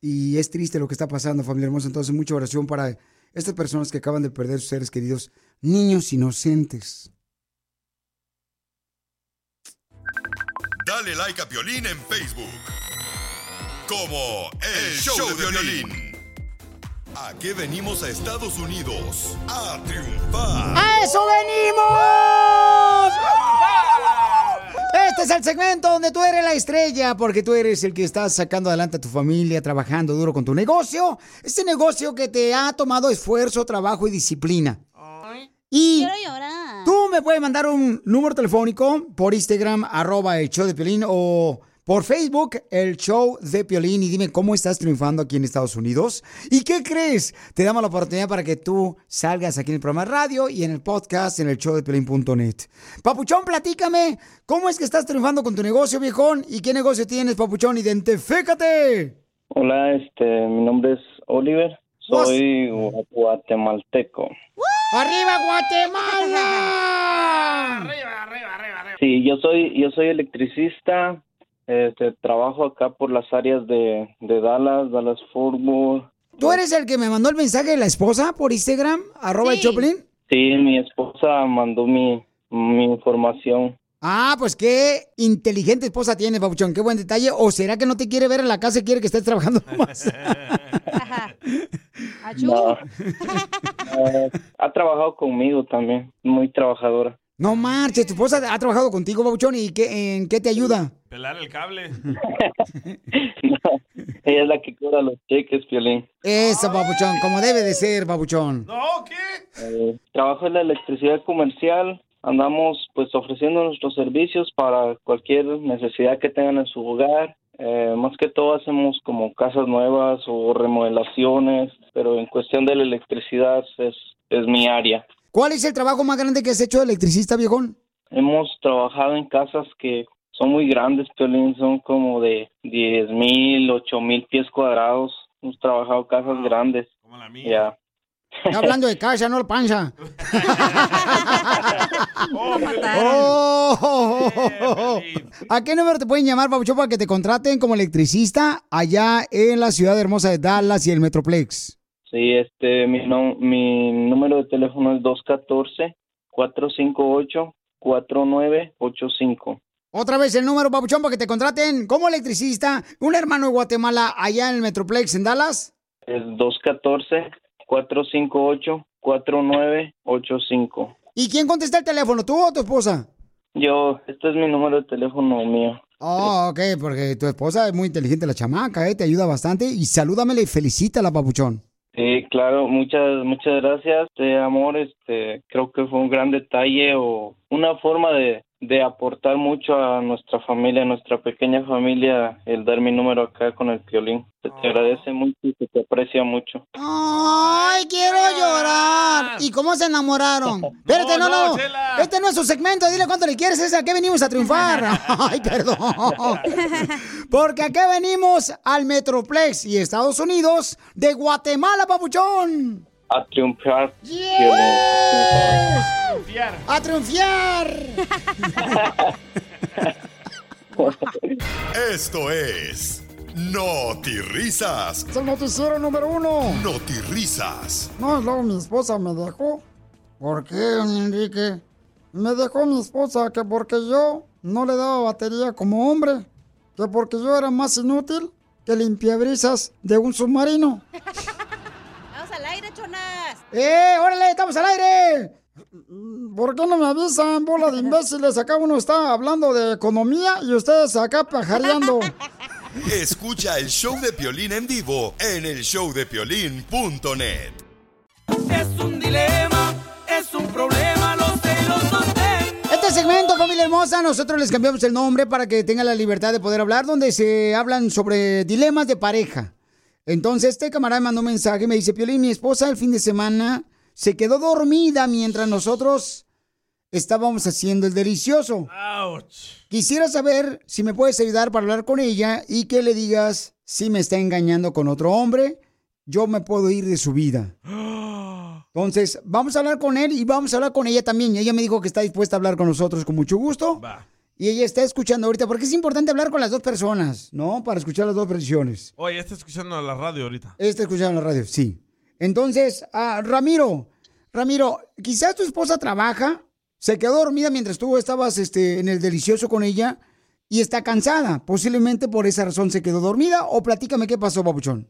[SPEAKER 1] y es triste lo que está pasando, familia hermosa. Entonces, mucha oración para estas personas que acaban de perder sus seres queridos, niños inocentes.
[SPEAKER 3] Dale like a Piolín en Facebook. Como El, Show, de Violín. Aquí venimos a Estados Unidos a triunfar.
[SPEAKER 1] ¡A eso venimos! Este es el segmento donde tú eres la estrella, porque tú eres el que estás sacando adelante a tu familia, trabajando duro con tu negocio. Este negocio que te ha tomado esfuerzo, trabajo y disciplina. Y tú me puedes mandar un número telefónico por Instagram, arroba el show de Piolín, o por Facebook, el show de Piolín, y dime cómo estás triunfando aquí en Estados Unidos. ¿Y qué crees? Te damos la oportunidad para que tú salgas aquí en el programa de radio y en el podcast en el show de Piolín.net. Papuchón, platícame, ¿cómo es que estás triunfando con tu negocio, viejón? ¿Y qué negocio tienes, Papuchón? Identifícate.
[SPEAKER 18] Hola, este, mi nombre es Oliver. Soy gua- guatemalteco.
[SPEAKER 1] ¡Arriba, Guatemala! [LAUGHS]
[SPEAKER 18] Sí, yo soy, yo soy electricista. Este, trabajo acá por las áreas de, de Dallas, Dallas Fort Worth.
[SPEAKER 1] ¿Tú eres el que me mandó el mensaje de la esposa por Instagram, arroba Choplin?
[SPEAKER 18] Sí, mi esposa mandó mi, mi información.
[SPEAKER 1] Ah, pues qué inteligente esposa tienes, Papuchón, qué buen detalle. ¿O será que no te quiere ver en la casa y quiere que estés trabajando [LAUGHS] más? [LAUGHS]
[SPEAKER 18] No. Eh, [LAUGHS] ha trabajado conmigo también, muy trabajadora.
[SPEAKER 1] No marches, tu esposa ha trabajado contigo, Papuchón, ¿y qué, en qué te ayuda?
[SPEAKER 2] Pelar el cable.
[SPEAKER 18] Ella es la que cobra los cheques, Piolín.
[SPEAKER 1] Eso, Papuchón, como debe de ser, Papuchón.
[SPEAKER 18] Eh, trabajo en la electricidad comercial. Andamos pues ofreciendo nuestros servicios para cualquier necesidad que tengan en su hogar. Eh, más que todo hacemos como casas nuevas o remodelaciones, pero en cuestión de la electricidad es, es mi área.
[SPEAKER 1] ¿Cuál es el trabajo más grande que has hecho de electricista, viejón?
[SPEAKER 18] Hemos trabajado en casas que son muy grandes, Piolín, son como de 10 mil, 8 mil pies cuadrados. Hemos trabajado casas grandes. Como la mía. Ya.
[SPEAKER 1] Está hablando de casa, no la panza. Oh. ¿A qué número te pueden llamar, Papuchón, para que te contraten como electricista allá en la ciudad hermosa de Dallas y el Metroplex?
[SPEAKER 18] Sí, este, mi, no- mi número de teléfono es 214-458-4985.
[SPEAKER 1] Otra vez el número, Papuchón, para que te contraten como electricista. Un hermano de Guatemala allá en el Metroplex en Dallas.
[SPEAKER 18] Es 214-458-4985.
[SPEAKER 1] ¿Y quién contesta el teléfono, tú o tu esposa?
[SPEAKER 18] Yo, este es mi número de teléfono mío.
[SPEAKER 1] Oh, ok, porque tu esposa es muy inteligente, la chamaca, ¿eh? Te ayuda bastante. Y salúdamele y felicítala, papuchón.
[SPEAKER 18] Sí, claro, muchas muchas gracias, este amor, este creo que fue un gran detalle o una forma de, de aportar mucho a nuestra familia, a nuestra pequeña familia, el dar mi número acá con el violín. Se te agradece mucho y se te aprecia mucho.
[SPEAKER 1] ¡Ay, quiero llorar! ¿Y cómo se enamoraron? [LAUGHS] Espérate, no, no. Este no es su segmento. Dile cuánto le quieres, es a qué venimos a triunfar. [LAUGHS] Ay, perdón. [LAUGHS] Porque acá venimos al Metroplex y Estados Unidos de Guatemala, papuchón.
[SPEAKER 18] A triunfar.
[SPEAKER 1] ¡A triunfar! [LAUGHS]
[SPEAKER 3] Esto es Risas.
[SPEAKER 1] Es el noticiero número uno.
[SPEAKER 3] Risas.
[SPEAKER 1] No, luego mi esposa me dejó. ¿Por qué, don Enrique? Me dejó mi esposa que porque yo no le daba batería como hombre, que porque yo era más inútil que limpiabrisas de un submarino.
[SPEAKER 9] Vamos al aire, chonas.
[SPEAKER 1] ¡Eh, órale, estamos al aire! ¿Por qué no me avisan, bola de [LAUGHS] imbéciles? Acá uno está hablando de economía y ustedes acá pajareando. [LAUGHS]
[SPEAKER 3] Escucha el show de Piolín en vivo en el showdepiolín.net.
[SPEAKER 7] Es un dilema, es un problema, los celos son
[SPEAKER 1] Este segmento, familia hermosa, nosotros les cambiamos el nombre para que tengan la libertad de poder hablar, donde se hablan sobre dilemas de pareja. Entonces, este camarada me mandó un mensaje y me dice, Piolín, mi esposa el fin de semana se quedó dormida mientras nosotros estábamos haciendo el delicioso. Quisiera saber si me puedes ayudar para hablar con ella y que le digas si me está engañando con otro hombre, yo me puedo ir de su vida. [GASPS] Entonces, vamos a hablar con él y vamos a hablar con ella también. Ella me dijo que está dispuesta a hablar con nosotros con mucho gusto. Y ella está escuchando ahorita, porque es importante hablar con las dos personas, ¿no? Para escuchar las dos versiones.
[SPEAKER 2] Oye, está escuchando la radio ahorita.
[SPEAKER 1] Está escuchando la radio, sí. Entonces, ah, Ramiro, Ramiro, quizás tu esposa trabaja, se quedó dormida mientras tú estabas este, en el delicioso con ella y está cansada. Posiblemente por esa razón se quedó dormida. O platícame qué pasó, papuchón.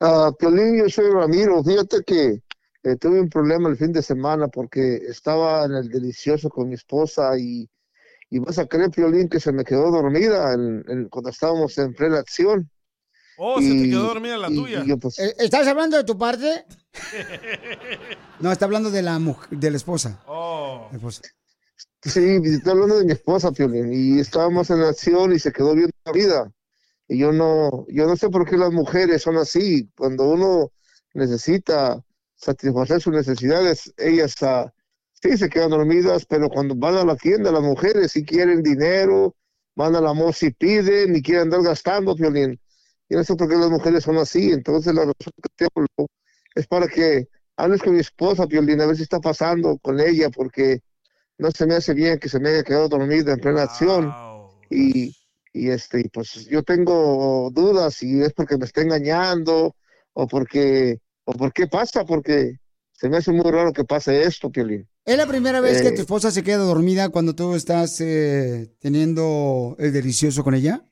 [SPEAKER 19] Ah, Piolín, yo soy Ramiro. Fíjate que eh, tuve un problema el fin de semana porque estaba en el delicioso con mi esposa y, y vas a creer, Piolín, que se me quedó dormida en- en- cuando estábamos en plena acción.
[SPEAKER 2] Oh, se te quedó dormida la
[SPEAKER 19] y-
[SPEAKER 2] tuya.
[SPEAKER 19] y yo, pues,
[SPEAKER 1] Eh, ¿Estás hablando de tu parte? [LAUGHS] No, está hablando de la mujer, de la esposa.
[SPEAKER 2] Oh.
[SPEAKER 1] La esposa.
[SPEAKER 19] Sí, estoy hablando de mi esposa, Piolín, y estábamos en acción y se quedó bien dormida. Y yo no, yo no sé por qué las mujeres son así. Cuando uno necesita satisfacer sus necesidades, ellas ah, sí se quedan dormidas, pero cuando van a la tienda, las mujeres sí quieren dinero, van al amor si piden y quieren andar gastando, Piolín. Yo no sé por qué las mujeres son así. Entonces la razón que te hablo es para que hables con mi esposa, Piolín, a ver si está pasando con ella, porque no se me hace bien que se me haya quedado dormida en plena acción. Y, y este, y pues yo tengo dudas si es porque me está engañando o porque, o por qué pasa, porque se me hace muy raro que pase esto, Piolín.
[SPEAKER 1] ¿Es la primera vez que
[SPEAKER 19] Eh.
[SPEAKER 1] tu esposa se queda dormida cuando tú estás eh, teniendo el delicioso con ella?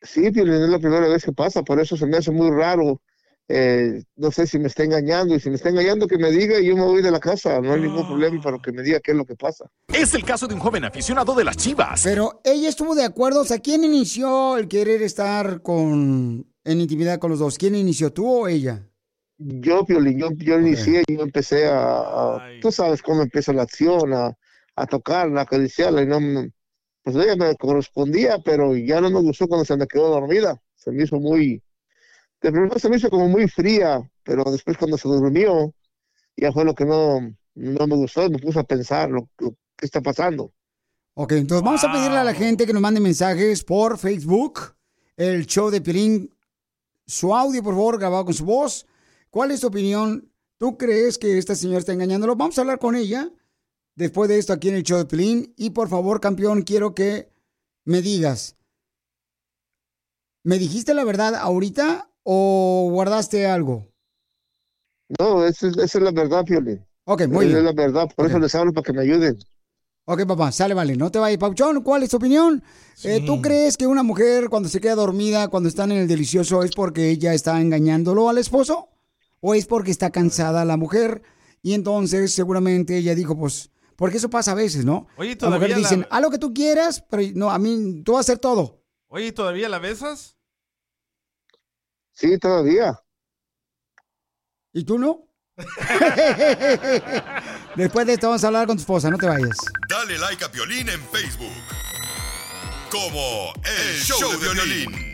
[SPEAKER 19] Sí, es la primera vez que pasa, por eso se me hace muy raro. Eh, no sé si me está engañando, y si me está engañando que me diga y yo me voy de la casa, no hay ningún problema, pero que me diga qué es lo que pasa.
[SPEAKER 20] Es el caso de un joven aficionado de las chivas.
[SPEAKER 1] Pero ella estuvo de acuerdo, o sea, ¿quién inició el querer estar con en intimidad con los dos? ¿Quién inició, tú o ella?
[SPEAKER 19] Yo, Piolín, yo, yo inicié, yo empecé a, a- tú sabes cómo empieza la acción, a, a tocarla, a acariciarla, y no, pues ella me correspondía, pero ya no me gustó cuando se me quedó dormida, se me hizo muy, de primero se me hizo como muy fría, pero después cuando se durmió, ya fue lo que no, no me gustó, me puse a pensar lo, lo que está pasando.
[SPEAKER 1] Ok, entonces vamos a pedirle a la gente que nos mande mensajes por Facebook, el show de Piolín, su audio, por favor, grabado con su voz. ¿Cuál es tu opinión? ¿Tú crees que esta señora está engañándolo? Vamos a hablar con ella después de esto aquí en el show de Piolín. Y por favor, campeón, quiero que me digas, ¿me dijiste la verdad ahorita o guardaste algo?
[SPEAKER 19] No, esa es, esa es la verdad, Piolín.
[SPEAKER 1] Ok, muy
[SPEAKER 19] Esa
[SPEAKER 1] bien.
[SPEAKER 19] es la verdad, por eso les hablo para que me ayuden.
[SPEAKER 1] Ok, papá, sale, vale, no te vayas. Pauchón, ¿cuál es tu opinión? Eh, ¿Tú crees que una mujer cuando se queda dormida, cuando están en el delicioso, es porque ella está engañándolo al esposo? ¿O es porque está cansada la mujer? Y entonces seguramente ella dijo, pues, porque eso pasa a veces, ¿no?
[SPEAKER 2] Oye,
[SPEAKER 1] Las
[SPEAKER 2] todavía
[SPEAKER 1] mujeres
[SPEAKER 2] la-
[SPEAKER 1] dicen, haz lo que tú quieras, pero no, a mí, tú vas a hacer todo.
[SPEAKER 2] Oye, ¿todavía la besas?
[SPEAKER 19] Sí, todavía.
[SPEAKER 1] ¿Y tú no? [LAUGHS] Después de esto vamos a hablar con tu esposa, no te vayas.
[SPEAKER 3] Dale like a Piolín en Facebook. Como El Show de Violín.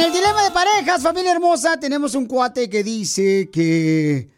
[SPEAKER 1] En el dilema de parejas, familia hermosa, tenemos un cuate que dice que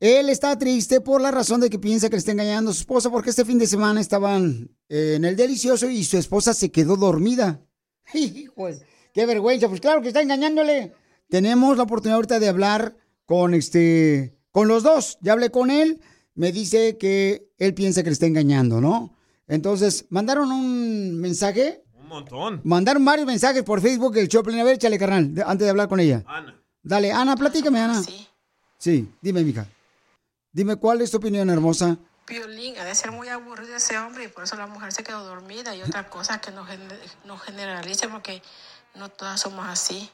[SPEAKER 1] él está triste por la razón de que piensa que le está engañando a su esposa porque este fin de semana estaban eh, en el delicioso y su esposa se quedó dormida. [LAUGHS] Hijos, qué vergüenza, pues claro que está engañándole. Tenemos la oportunidad ahorita de hablar con este, con los dos. Ya hablé con él, me dice que él piensa que le está engañando, ¿no? Entonces, mandaron un mensaje
[SPEAKER 2] montón.
[SPEAKER 1] Mandaron varios mensajes por Facebook el Choplin. A ver, échale, carnal, de- antes de hablar con ella.
[SPEAKER 2] Ana.
[SPEAKER 1] Dale, Ana, platícame, Ana. Sí. Sí, dime, mija. Dime, ¿cuál es tu opinión, hermosa?
[SPEAKER 21] Piolín, ha de ser muy aburrido ese hombre y por eso la mujer se quedó dormida. Y otra cosa que no, no generalice porque no todas somos así.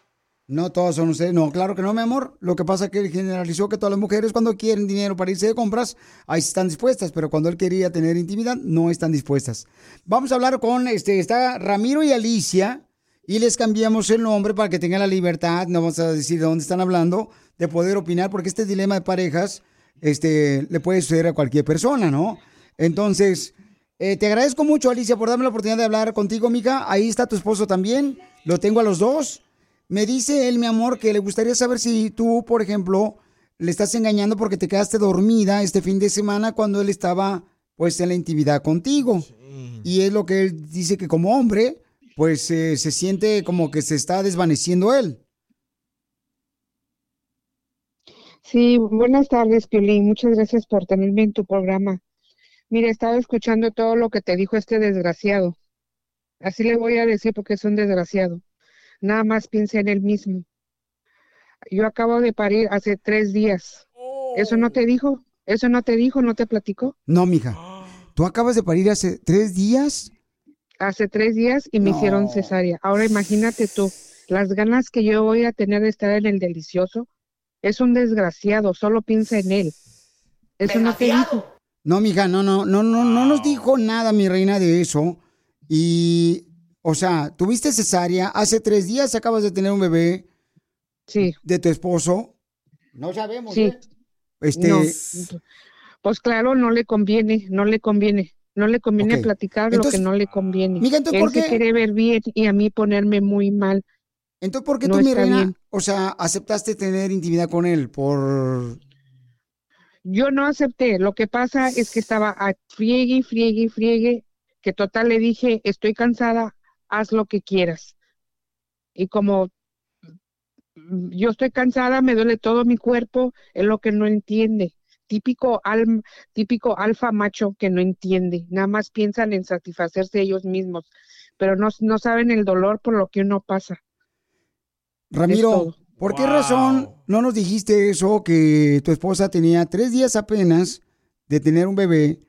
[SPEAKER 1] No todos son ustedes. No, claro que no, mi amor. Lo que pasa es que él generalizó que todas las mujeres cuando quieren dinero para irse de compras, ahí están dispuestas, pero cuando él quería tener intimidad, no están dispuestas. Vamos a hablar con, este, está Ramiro y Alicia, y les cambiamos el nombre para que tengan la libertad, no vamos a decir de dónde están hablando, de poder opinar, porque este dilema de parejas, este, le puede suceder a cualquier persona, ¿no? Entonces, eh, te agradezco mucho, Alicia, por darme la oportunidad de hablar contigo, mija. Ahí está tu esposo también, lo tengo a los dos. Me dice él, mi amor, que le gustaría saber si tú, por ejemplo, le estás engañando porque te quedaste dormida este fin de semana cuando él estaba, pues, en la intimidad contigo. Y es lo que él dice que como hombre, pues, eh, se siente como que se está desvaneciendo él.
[SPEAKER 22] Sí, buenas tardes, Piolín. Muchas gracias por tenerme en tu programa. Mira, estaba escuchando todo lo que te dijo este desgraciado. Así le voy a decir porque es un desgraciado. Nada más piensa en él mismo. Yo acabo de parir hace tres días. ¿Eso no te dijo? ¿Eso no te dijo? ¿No te platicó?
[SPEAKER 1] No, mija. ¿Tú acabas de parir hace tres días?
[SPEAKER 22] Hace tres días y me
[SPEAKER 1] No.
[SPEAKER 22] hicieron cesárea. Ahora imagínate tú, las ganas que yo voy a tener de estar en el delicioso. Es un desgraciado, solo piensa en él. ¿Eso no te dijo?
[SPEAKER 1] No, mija, no, no, no, no, no nos dijo nada, mi reina, de eso. Y, o sea, tuviste cesárea, hace tres días acabas de tener un bebé.
[SPEAKER 22] Sí.
[SPEAKER 1] De tu esposo. No sabemos,
[SPEAKER 22] Sí.
[SPEAKER 1] ¿eh? Este,
[SPEAKER 22] No. Pues claro, no le conviene, no le conviene. No le conviene platicar
[SPEAKER 1] Entonces,
[SPEAKER 22] lo que no le conviene.
[SPEAKER 1] Mija, entonces,
[SPEAKER 22] Él
[SPEAKER 1] ¿por
[SPEAKER 22] se
[SPEAKER 1] qué?
[SPEAKER 22] quiere ver bien y a mí ponerme muy mal.
[SPEAKER 1] Entonces, ¿por qué
[SPEAKER 22] No
[SPEAKER 1] tú, mi reina,
[SPEAKER 22] bien.
[SPEAKER 1] o sea, aceptaste tener intimidad con él? Por...
[SPEAKER 22] Yo no acepté. Lo que pasa es que estaba a friegue y friegue y friegue, que total le dije, estoy cansada, haz lo que quieras. Y como mm, yo estoy cansada, me duele todo mi cuerpo, es lo que no entiende. Típico, al, típico alfa macho que no entiende, nada más piensan en satisfacerse ellos mismos, pero no, no saben el dolor por lo que uno pasa.
[SPEAKER 1] Ramiro. ¿por qué razón no nos dijiste eso, que tu esposa tenía tres días apenas de tener un bebé?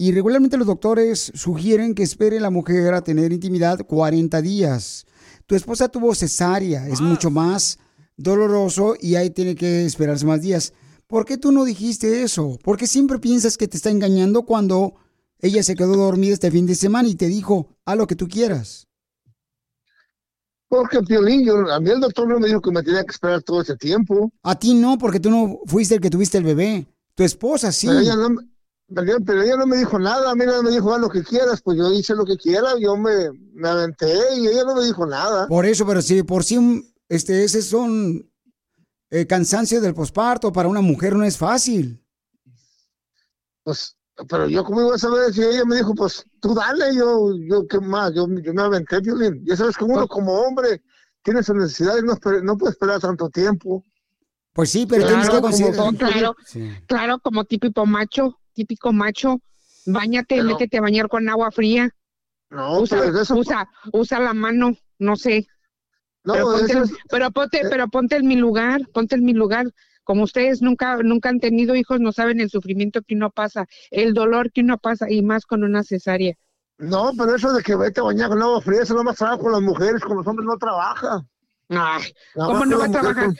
[SPEAKER 1] Y regularmente los doctores sugieren que espere la mujer a tener intimidad 40 días. Tu esposa tuvo cesárea, es mucho más doloroso y ahí tiene que esperarse más días. ¿Por qué tú no dijiste eso? ¿Por qué siempre piensas que te está engañando cuando ella se quedó dormida este fin de semana y te dijo, haz lo que tú quieras?
[SPEAKER 19] Porque Piolín, yo, a mí el doctor no me dijo que me tenía que esperar todo ese tiempo.
[SPEAKER 1] A ti no, porque tú no fuiste el que tuviste el bebé. Tu esposa sí.
[SPEAKER 19] Pero ella no, pero ella- pero ella no me dijo nada, a mí no me dijo haz lo que quieras, pues yo hice lo que quiera, yo me, me aventé y ella no me dijo nada.
[SPEAKER 1] Por eso, pero si por sí, este, ese son eh, cansancio del posparto, para una mujer no es fácil.
[SPEAKER 19] Pues, pero yo cómo iba a saber si ella me dijo, pues tú dale, yo, yo qué más, yo, yo me aventé, Piolín. Ya sabes que uno
[SPEAKER 1] Pues
[SPEAKER 19] como hombre tiene sus necesidades, no, no puede esperar tanto tiempo.
[SPEAKER 1] Pues sí, pero
[SPEAKER 22] Claro,
[SPEAKER 1] tienes que considerar.
[SPEAKER 22] claro, claro, como típico macho, típico macho. Báñate,
[SPEAKER 19] Pero-
[SPEAKER 22] métete a bañar con agua fría.
[SPEAKER 19] No,
[SPEAKER 22] usa,
[SPEAKER 19] eso-
[SPEAKER 22] usa, usa la mano, no sé.
[SPEAKER 19] No,
[SPEAKER 22] pero, ponte,
[SPEAKER 19] eso es-
[SPEAKER 22] pero ponte, pero ponte en mi lugar, ponte en mi lugar. Como ustedes nunca, nunca han tenido hijos, no saben el sufrimiento que uno pasa, el dolor que uno pasa, y más con una cesárea.
[SPEAKER 19] No, pero eso de que vete a bañar con agua fría, eso no más trabaja con las mujeres, con los hombres no trabaja.
[SPEAKER 22] Ay, ¿cómo no va a
[SPEAKER 19] mujer
[SPEAKER 22] trabajar?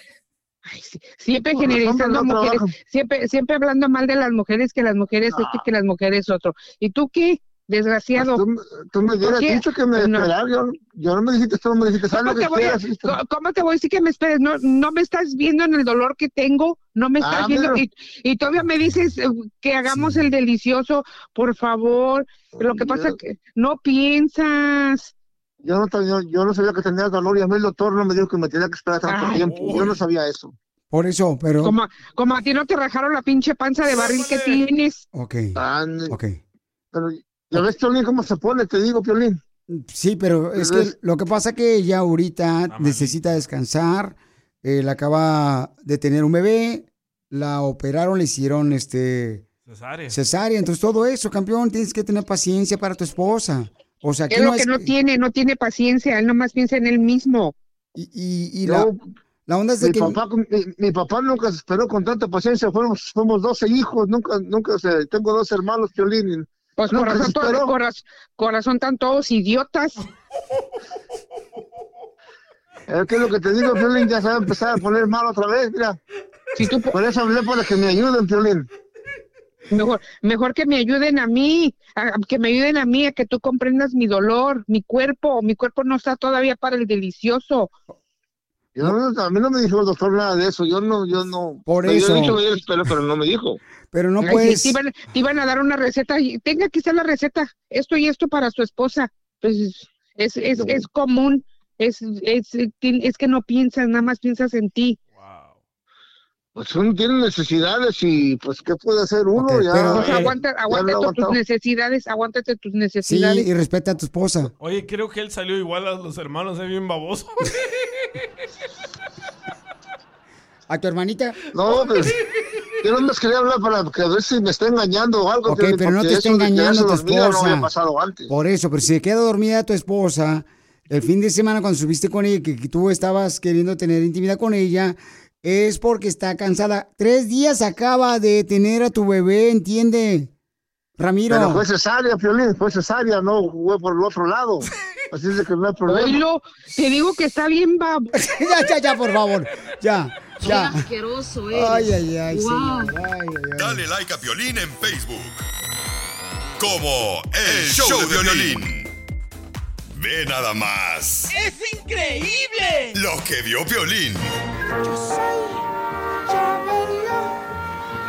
[SPEAKER 22] Ay, sí, siempre generalizando
[SPEAKER 19] no
[SPEAKER 22] mujeres, siempre, siempre hablando mal de las mujeres, que las mujeres esto, que las mujeres otro. ¿Y tú qué? Desgraciado.
[SPEAKER 19] Pues tú, tú me hubieras dicho que me
[SPEAKER 22] No.
[SPEAKER 19] esperara, yo, yo no me dijiste, tú no me dijiste, lo
[SPEAKER 22] ¿Cómo
[SPEAKER 19] que
[SPEAKER 22] te, voy a, cómo te voy a decir que me esperes? No, no me estás viendo en el dolor que tengo, no me estás
[SPEAKER 19] Ah,
[SPEAKER 22] viendo.
[SPEAKER 19] pero-
[SPEAKER 22] Y, y todavía me dices eh, que hagamos el delicioso, por favor. Lo que pasa que no piensas.
[SPEAKER 19] Yo no, yo no sabía que tenía dolor y a mí el doctor no me dijo que me tenía que esperar tanto
[SPEAKER 22] Ay.
[SPEAKER 19] tiempo. Yo no sabía eso.
[SPEAKER 1] Por eso, pero.
[SPEAKER 22] Como, como a ti no te rajaron la pinche panza de barril que tienes.
[SPEAKER 1] Ok.
[SPEAKER 19] Ande.
[SPEAKER 1] Ok.
[SPEAKER 19] Pero ya ves, Piolín, cómo se pone, te digo, Piolín.
[SPEAKER 1] Sí, pero es que lo que pasa que ella ahorita necesita descansar. Él acaba de tener un bebé, la operaron, le hicieron este
[SPEAKER 2] Cesárea.
[SPEAKER 1] cesárea. Entonces todo eso, campeón, tienes que tener paciencia para tu esposa. O sea, que
[SPEAKER 22] Es lo
[SPEAKER 1] no
[SPEAKER 22] que
[SPEAKER 1] es
[SPEAKER 22] no tiene, no tiene paciencia, él nomás piensa en él mismo.
[SPEAKER 1] Y, y, y
[SPEAKER 19] Yo-
[SPEAKER 1] la, onda es de
[SPEAKER 19] mi,
[SPEAKER 1] que
[SPEAKER 19] papá, mi, mi papá nunca se esperó con tanta paciencia. Fuimos, fuimos 12 hijos, nunca, nunca se, tengo dos hermanos, Piolín.
[SPEAKER 22] Pues corazón, todo-
[SPEAKER 19] esperó.
[SPEAKER 22] coraz- corazón tan todos idiotas.
[SPEAKER 19] Es que lo que te digo, Piolín, ya se va a empezar a poner mal otra vez, mira. Por eso hablé para que me ayuden, Piolín.
[SPEAKER 22] Mejor, mejor que me ayuden a mí, a- que me ayuden a mí, a que tú comprendas mi dolor, mi cuerpo, mi cuerpo no está todavía para el delicioso.
[SPEAKER 19] Yo no- a mí no me dijo el doctor nada de eso. Yo no, yo no.
[SPEAKER 1] Por
[SPEAKER 19] me
[SPEAKER 1] eso.
[SPEAKER 19] había dicho yo espero, pero no me dijo.
[SPEAKER 1] Pero no puedes.
[SPEAKER 22] te, iban, te iban a dar una receta, y tenga aquí está la receta, esto y esto para su esposa. Pues es, es, es común, es, es, es que no piensas, nada más piensas en ti.
[SPEAKER 19] Pues uno tiene necesidades y pues ¿qué puede hacer uno?
[SPEAKER 1] Ok,
[SPEAKER 19] ya,
[SPEAKER 1] pero,
[SPEAKER 22] Pues
[SPEAKER 1] eh,
[SPEAKER 22] aguanta,
[SPEAKER 19] ya
[SPEAKER 22] aguántate tus necesidades, aguántate tus
[SPEAKER 1] Sí,
[SPEAKER 22] necesidades.
[SPEAKER 1] y respeta a tu esposa.
[SPEAKER 2] Oye, creo que él salió igual a los hermanos, es bien baboso.
[SPEAKER 1] ¿A tu hermanita?
[SPEAKER 19] No, pues, yo no más quería hablar para que a ver si me está engañando o algo.
[SPEAKER 1] Ok, pero no te está engañando tu esposa.
[SPEAKER 19] No había pasado antes.
[SPEAKER 1] Por eso, pero si se queda dormida tu esposa, el fin de semana cuando subiste con ella, que, que tú estabas queriendo tener intimidad con ella, es porque está cansada. Tres días acaba de tener a tu bebé, ¿entiende? Ramiro.
[SPEAKER 19] Pero fue cesárea, Piolín, fue cesárea, no fue por el otro lado. [LAUGHS] Así es que no hay problema.
[SPEAKER 22] Oílo, te digo que está bien babo. [LAUGHS]
[SPEAKER 1] ya, ya, ya, por favor. Ya, ya.
[SPEAKER 22] asqueroso
[SPEAKER 1] Ay, ay, ay,
[SPEAKER 22] Wow.
[SPEAKER 1] señor. Ay, ay, ay.
[SPEAKER 3] Dale like a Piolín en Facebook. Como El, Show, de Piolín. Ve nada más
[SPEAKER 7] ¡Es increíble!
[SPEAKER 3] lo que vio Piolín.
[SPEAKER 7] Yo soy Chabelo,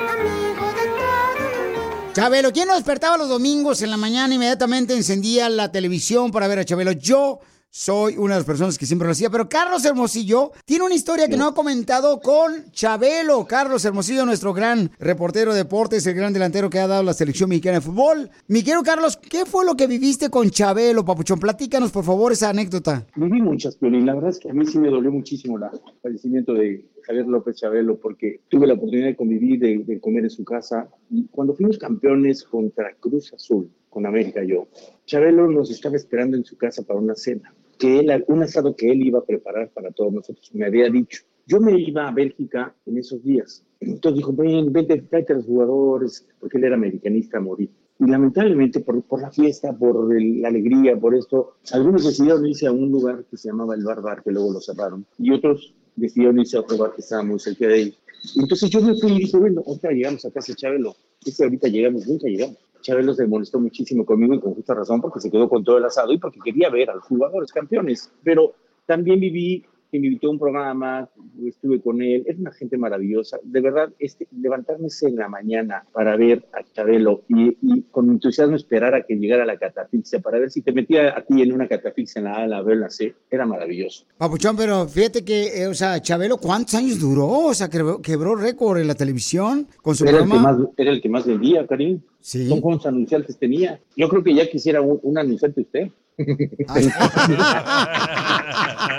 [SPEAKER 7] amigo de todo
[SPEAKER 1] Chabelo, ¿quién no despertaba los domingos en la mañana? Inmediatamente encendía la televisión para ver a Chabelo. Yo soy una de las personas que siempre lo hacía, pero Carlos Hermosillo tiene una historia que no ha comentado con Chabelo. Carlos Hermosillo, nuestro gran reportero de deportes, el gran delantero que ha dado la selección mexicana de fútbol. Mi querido Carlos, ¿qué fue lo que viviste con Chabelo, papuchón? Platícanos, por favor, esa anécdota.
[SPEAKER 23] Viví muchas, Piolín. La verdad es que a mí sí me dolió muchísimo el fallecimiento de Javier López Chabelo porque tuve la oportunidad de convivir, de, de comer en su casa. Y cuando fuimos campeones contra Cruz Azul, con América yo, Chabelo nos estaba esperando en su casa para una cena, que él, un asado que él iba a preparar para todos nosotros. Me había dicho, yo me iba a Bélgica en esos días. Entonces dijo, ven, vente, tráete a los jugadores, porque él era americanista a morir.
[SPEAKER 5] Y lamentablemente por, por la fiesta, por el- la alegría, por esto, algunos decidieron irse a un lugar que se llamaba el Bar Bar, que luego lo cerraron, y otros decidieron irse a otro bar que estaba muy cerca de ahí. Entonces yo me fui y dije, bueno, ahorita llegamos a casa Chabelo. Ese ahorita llegamos, nunca llegamos. Chabelo se molestó muchísimo conmigo y con justa razón porque se quedó con todo el asado y porque quería ver a los jugadores campeones. Pero también viví, invitó a un programa, estuve con él, es una gente maravillosa. De verdad, este, levantarme en la mañana para ver a Chabelo y, y con entusiasmo esperar a que llegara la catafixia para ver si te metía a ti en una catafixia en la A, en la B, en la C, era maravilloso.
[SPEAKER 1] Papuchón, pero fíjate que, eh, o sea, Chabelo, ¿cuántos años duró? O sea, quebró, quebró récord en la televisión con su
[SPEAKER 5] Era el, que
[SPEAKER 1] programa.
[SPEAKER 5] más, era el que más vendía, Karim.
[SPEAKER 1] Sí.
[SPEAKER 5] Son cuántos anunciantes tenía. Yo creo que ya quisiera un, un anunciante usted. [LAUGHS] [LAUGHS]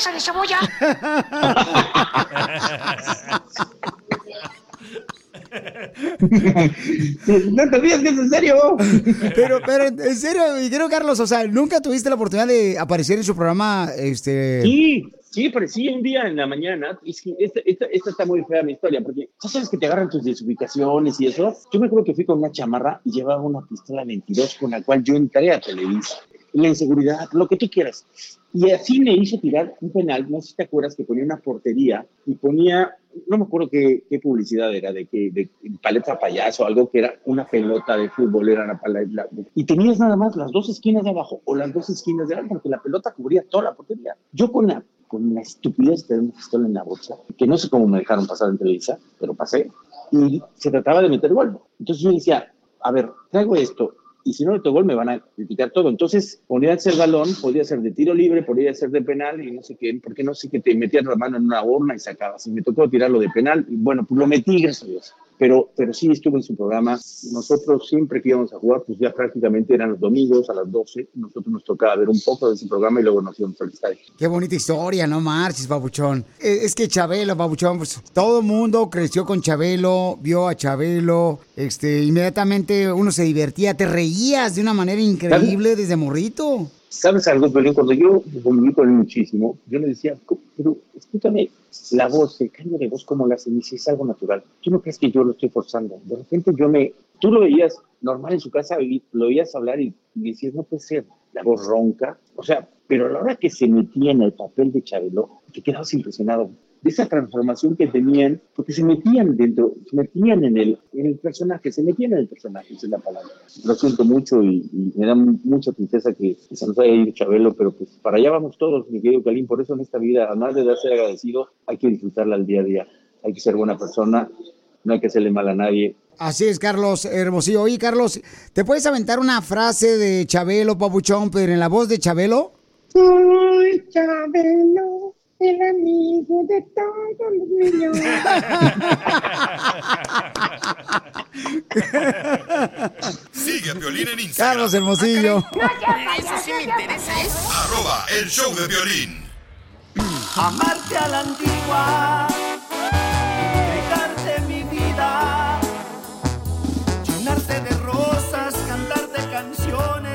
[SPEAKER 24] ¿Qué dijo el cabeza de cebolla? [LAUGHS]
[SPEAKER 5] no te rías, que es en serio.
[SPEAKER 1] Pero, pero, en serio, mi querido Carlos, o sea, ¿nunca tuviste la oportunidad de aparecer en su programa, este...
[SPEAKER 5] Sí, sí, aparecí un día en la mañana. Y es que esta, esta, esta está muy fea mi historia, porque ya sabes que te agarran tus desubicaciones y eso. Yo me acuerdo que fui con una chamarra y llevaba una pistola 22 con la cual yo entré a Televisa. La inseguridad, lo que tú quieras. Y así me hizo tirar un penal, no sé si te acuerdas, que ponía una portería y ponía, no me acuerdo qué, qué publicidad era, de que de paleta payaso, algo que era una pelota de fútbol, era la paleta. Y tenías nada más las dos esquinas de abajo o las dos esquinas de abajo, porque la pelota cubría toda la portería. Yo con la, con la estupidez de una pistola en la bolsa, que no sé cómo me dejaron pasar en Televisa, pero pasé, y se trataba de meter gol. Entonces yo decía, a ver, traigo esto, y si no meto gol me van a criticar todo. Entonces, podía ser balón, podía ser de tiro libre, podía ser de penal y no sé qué, porque no sé qué te metías la mano en una horna y sacabas. Y me tocó tirarlo de penal y bueno, pues lo metí, gracias a Dios. Pero, pero sí estuve en su programa. Nosotros siempre que íbamos a jugar, pues ya prácticamente eran los domingos a las 12. Nosotros nos tocaba ver un poco de ese programa y luego nos íbamos al estadio.
[SPEAKER 1] Qué bonita historia, no marches, Papuchón. Eh, Es que Chabelo, Papuchón, pues todo el mundo creció con Chabelo, vio a Chabelo, este, inmediatamente uno se divertía, te reías de una manera increíble desde morrito.
[SPEAKER 5] ¿Sabes algo, Pelín? Cuando yo conviví con él muchísimo, yo le decía, "Co- pero escúchame, la voz, el cambio de voz, ¿cómo la? Y dice, es algo natural. ¿Tú no crees que yo lo estoy forzando? De repente yo me... Tú lo veías normal en su casa, y lo oías hablar y decías, no puede ser, la voz ronca. O sea, pero a la hora que se metía en el papel de Chabelo, te quedabas impresionado de esa transformación que tenían, porque se metían dentro, se metían en el, en el personaje, se metían en el personaje, esa es la palabra. Lo siento mucho y, y me da mucha tristeza que, que se nos haya ido Chabelo, pero pues para allá vamos todos, mi querido Calín, por eso en esta vida, además de darse agradecido, hay que disfrutarla al día a día, hay que ser buena persona, no hay que hacerle mal a nadie,
[SPEAKER 1] Así es, Carlos Hermosillo. Oye, Carlos, ¿te puedes aventar una frase de Chabelo, Papuchón, pero en la voz de Chabelo?
[SPEAKER 24] Soy Chabelo, el amigo de todos los niños.
[SPEAKER 3] Sigue a Violín en Instagram.
[SPEAKER 1] Carlos Hermosillo.
[SPEAKER 24] Eso sí me interesa, ¿eh?
[SPEAKER 3] Arroba el show de violín.
[SPEAKER 24] Amarte a la antigua, entregarte mi vida, llenarte de rosas, cantarte canciones,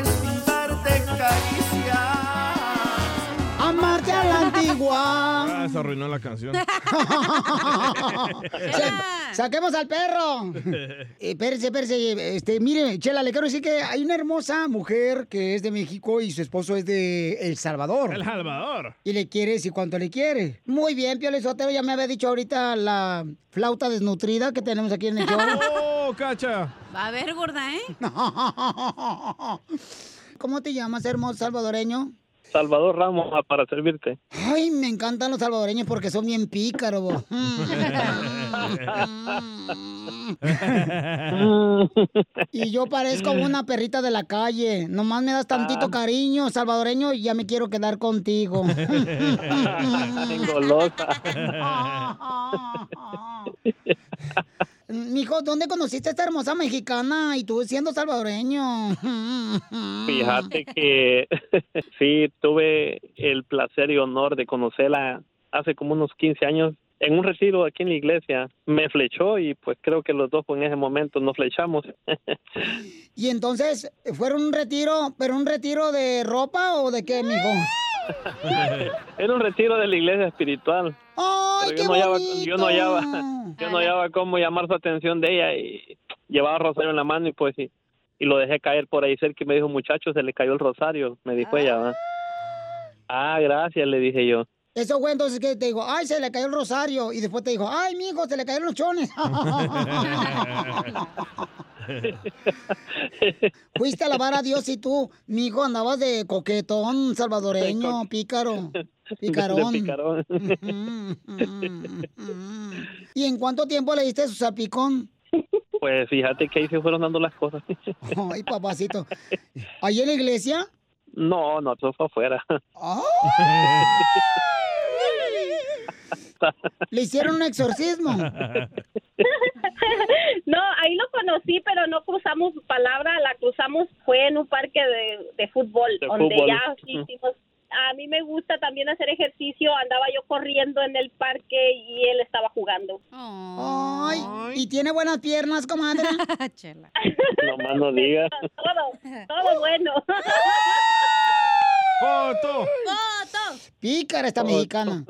[SPEAKER 2] Ah, se arruinó la canción. [LAUGHS]
[SPEAKER 1] Sa- Saquemos al perro. [LAUGHS] Eh, espérese, espérese. Este, mire, Chela, le quiero decir que hay una hermosa mujer que es de México y su esposo es de El Salvador.
[SPEAKER 2] El Salvador.
[SPEAKER 1] Y le quiere decir cuánto le quiere. Muy bien, Pio Sotero, ya me había dicho ahorita la flauta desnutrida que tenemos aquí en el show. [LAUGHS]
[SPEAKER 2] ¡Oh, cacha!
[SPEAKER 9] Va a ver, gorda, ¿eh?
[SPEAKER 1] ¿Cómo te llamas, hermoso salvadoreño?
[SPEAKER 25] Salvador Ramos, ah, para servirte.
[SPEAKER 1] Ay, me encantan los salvadoreños porque son bien pícaros. bo. [LAUGHS] Y yo parezco una perrita de la calle. Nomás me das tantito cariño, salvadoreño, y ya me quiero quedar contigo. [LAUGHS]
[SPEAKER 25] Golosa. [LAUGHS]
[SPEAKER 1] Mijo, ¿dónde conociste a esta hermosa mexicana y tú siendo salvadoreño? [LAUGHS]
[SPEAKER 25] Fíjate que [LAUGHS] sí, tuve el placer y honor de conocerla hace como unos 15 años en un retiro aquí en la iglesia. Me flechó y pues creo que los dos en ese momento nos flechamos. [LAUGHS]
[SPEAKER 1] Y entonces, ¿fueron un retiro, pero un retiro de ropa o de qué, mijo?
[SPEAKER 25] Era un retiro de la iglesia espiritual.
[SPEAKER 1] ¡Ay,
[SPEAKER 25] Pero
[SPEAKER 1] qué
[SPEAKER 25] yo no hallaba, yo no hallaba, [LAUGHS] yo no hallaba cómo llamar su atención de ella y llevaba rosario en la mano y pues sí, y lo dejé caer por ahí cerca y me dijo, muchacho, se le cayó el rosario, me dijo ella, ¿va? Ah, gracias, le dije yo.
[SPEAKER 1] Eso fue entonces que te digo, ay, se le cayó el rosario. Y después te dijo, ay, mijo, se le cayeron los chones. [LAUGHS] [LAUGHS] [LAUGHS] Fuiste a alabar a Dios y tú, mijo, andabas de coquetón salvadoreño, pícaro. Picarón. [LAUGHS]
[SPEAKER 25] De picarón.
[SPEAKER 1] ¿Y en cuánto tiempo le diste su salpicón?
[SPEAKER 25] Pues fíjate que ahí se fueron dando las cosas. [LAUGHS]
[SPEAKER 1] Ay, papacito. ¿Allí en la iglesia?
[SPEAKER 25] No, no, eso fue afuera.
[SPEAKER 1] ¿Le hicieron un exorcismo? [LAUGHS]
[SPEAKER 12] No, ahí lo conocí, pero no cruzamos palabra, la cruzamos fue en un parque de, de fútbol,
[SPEAKER 25] De
[SPEAKER 12] donde
[SPEAKER 25] fútbol.
[SPEAKER 12] ya hicimos. A mí me gusta también hacer ejercicio, andaba yo corriendo en el parque y él estaba jugando.
[SPEAKER 1] Ay, ¿y tiene buenas piernas, comadre? [LAUGHS]
[SPEAKER 25] No más no digas. [LAUGHS]
[SPEAKER 12] Todo, todo bueno.
[SPEAKER 2] ¡Foto!
[SPEAKER 12] ¡Foto!
[SPEAKER 1] Pícara esta mexicana.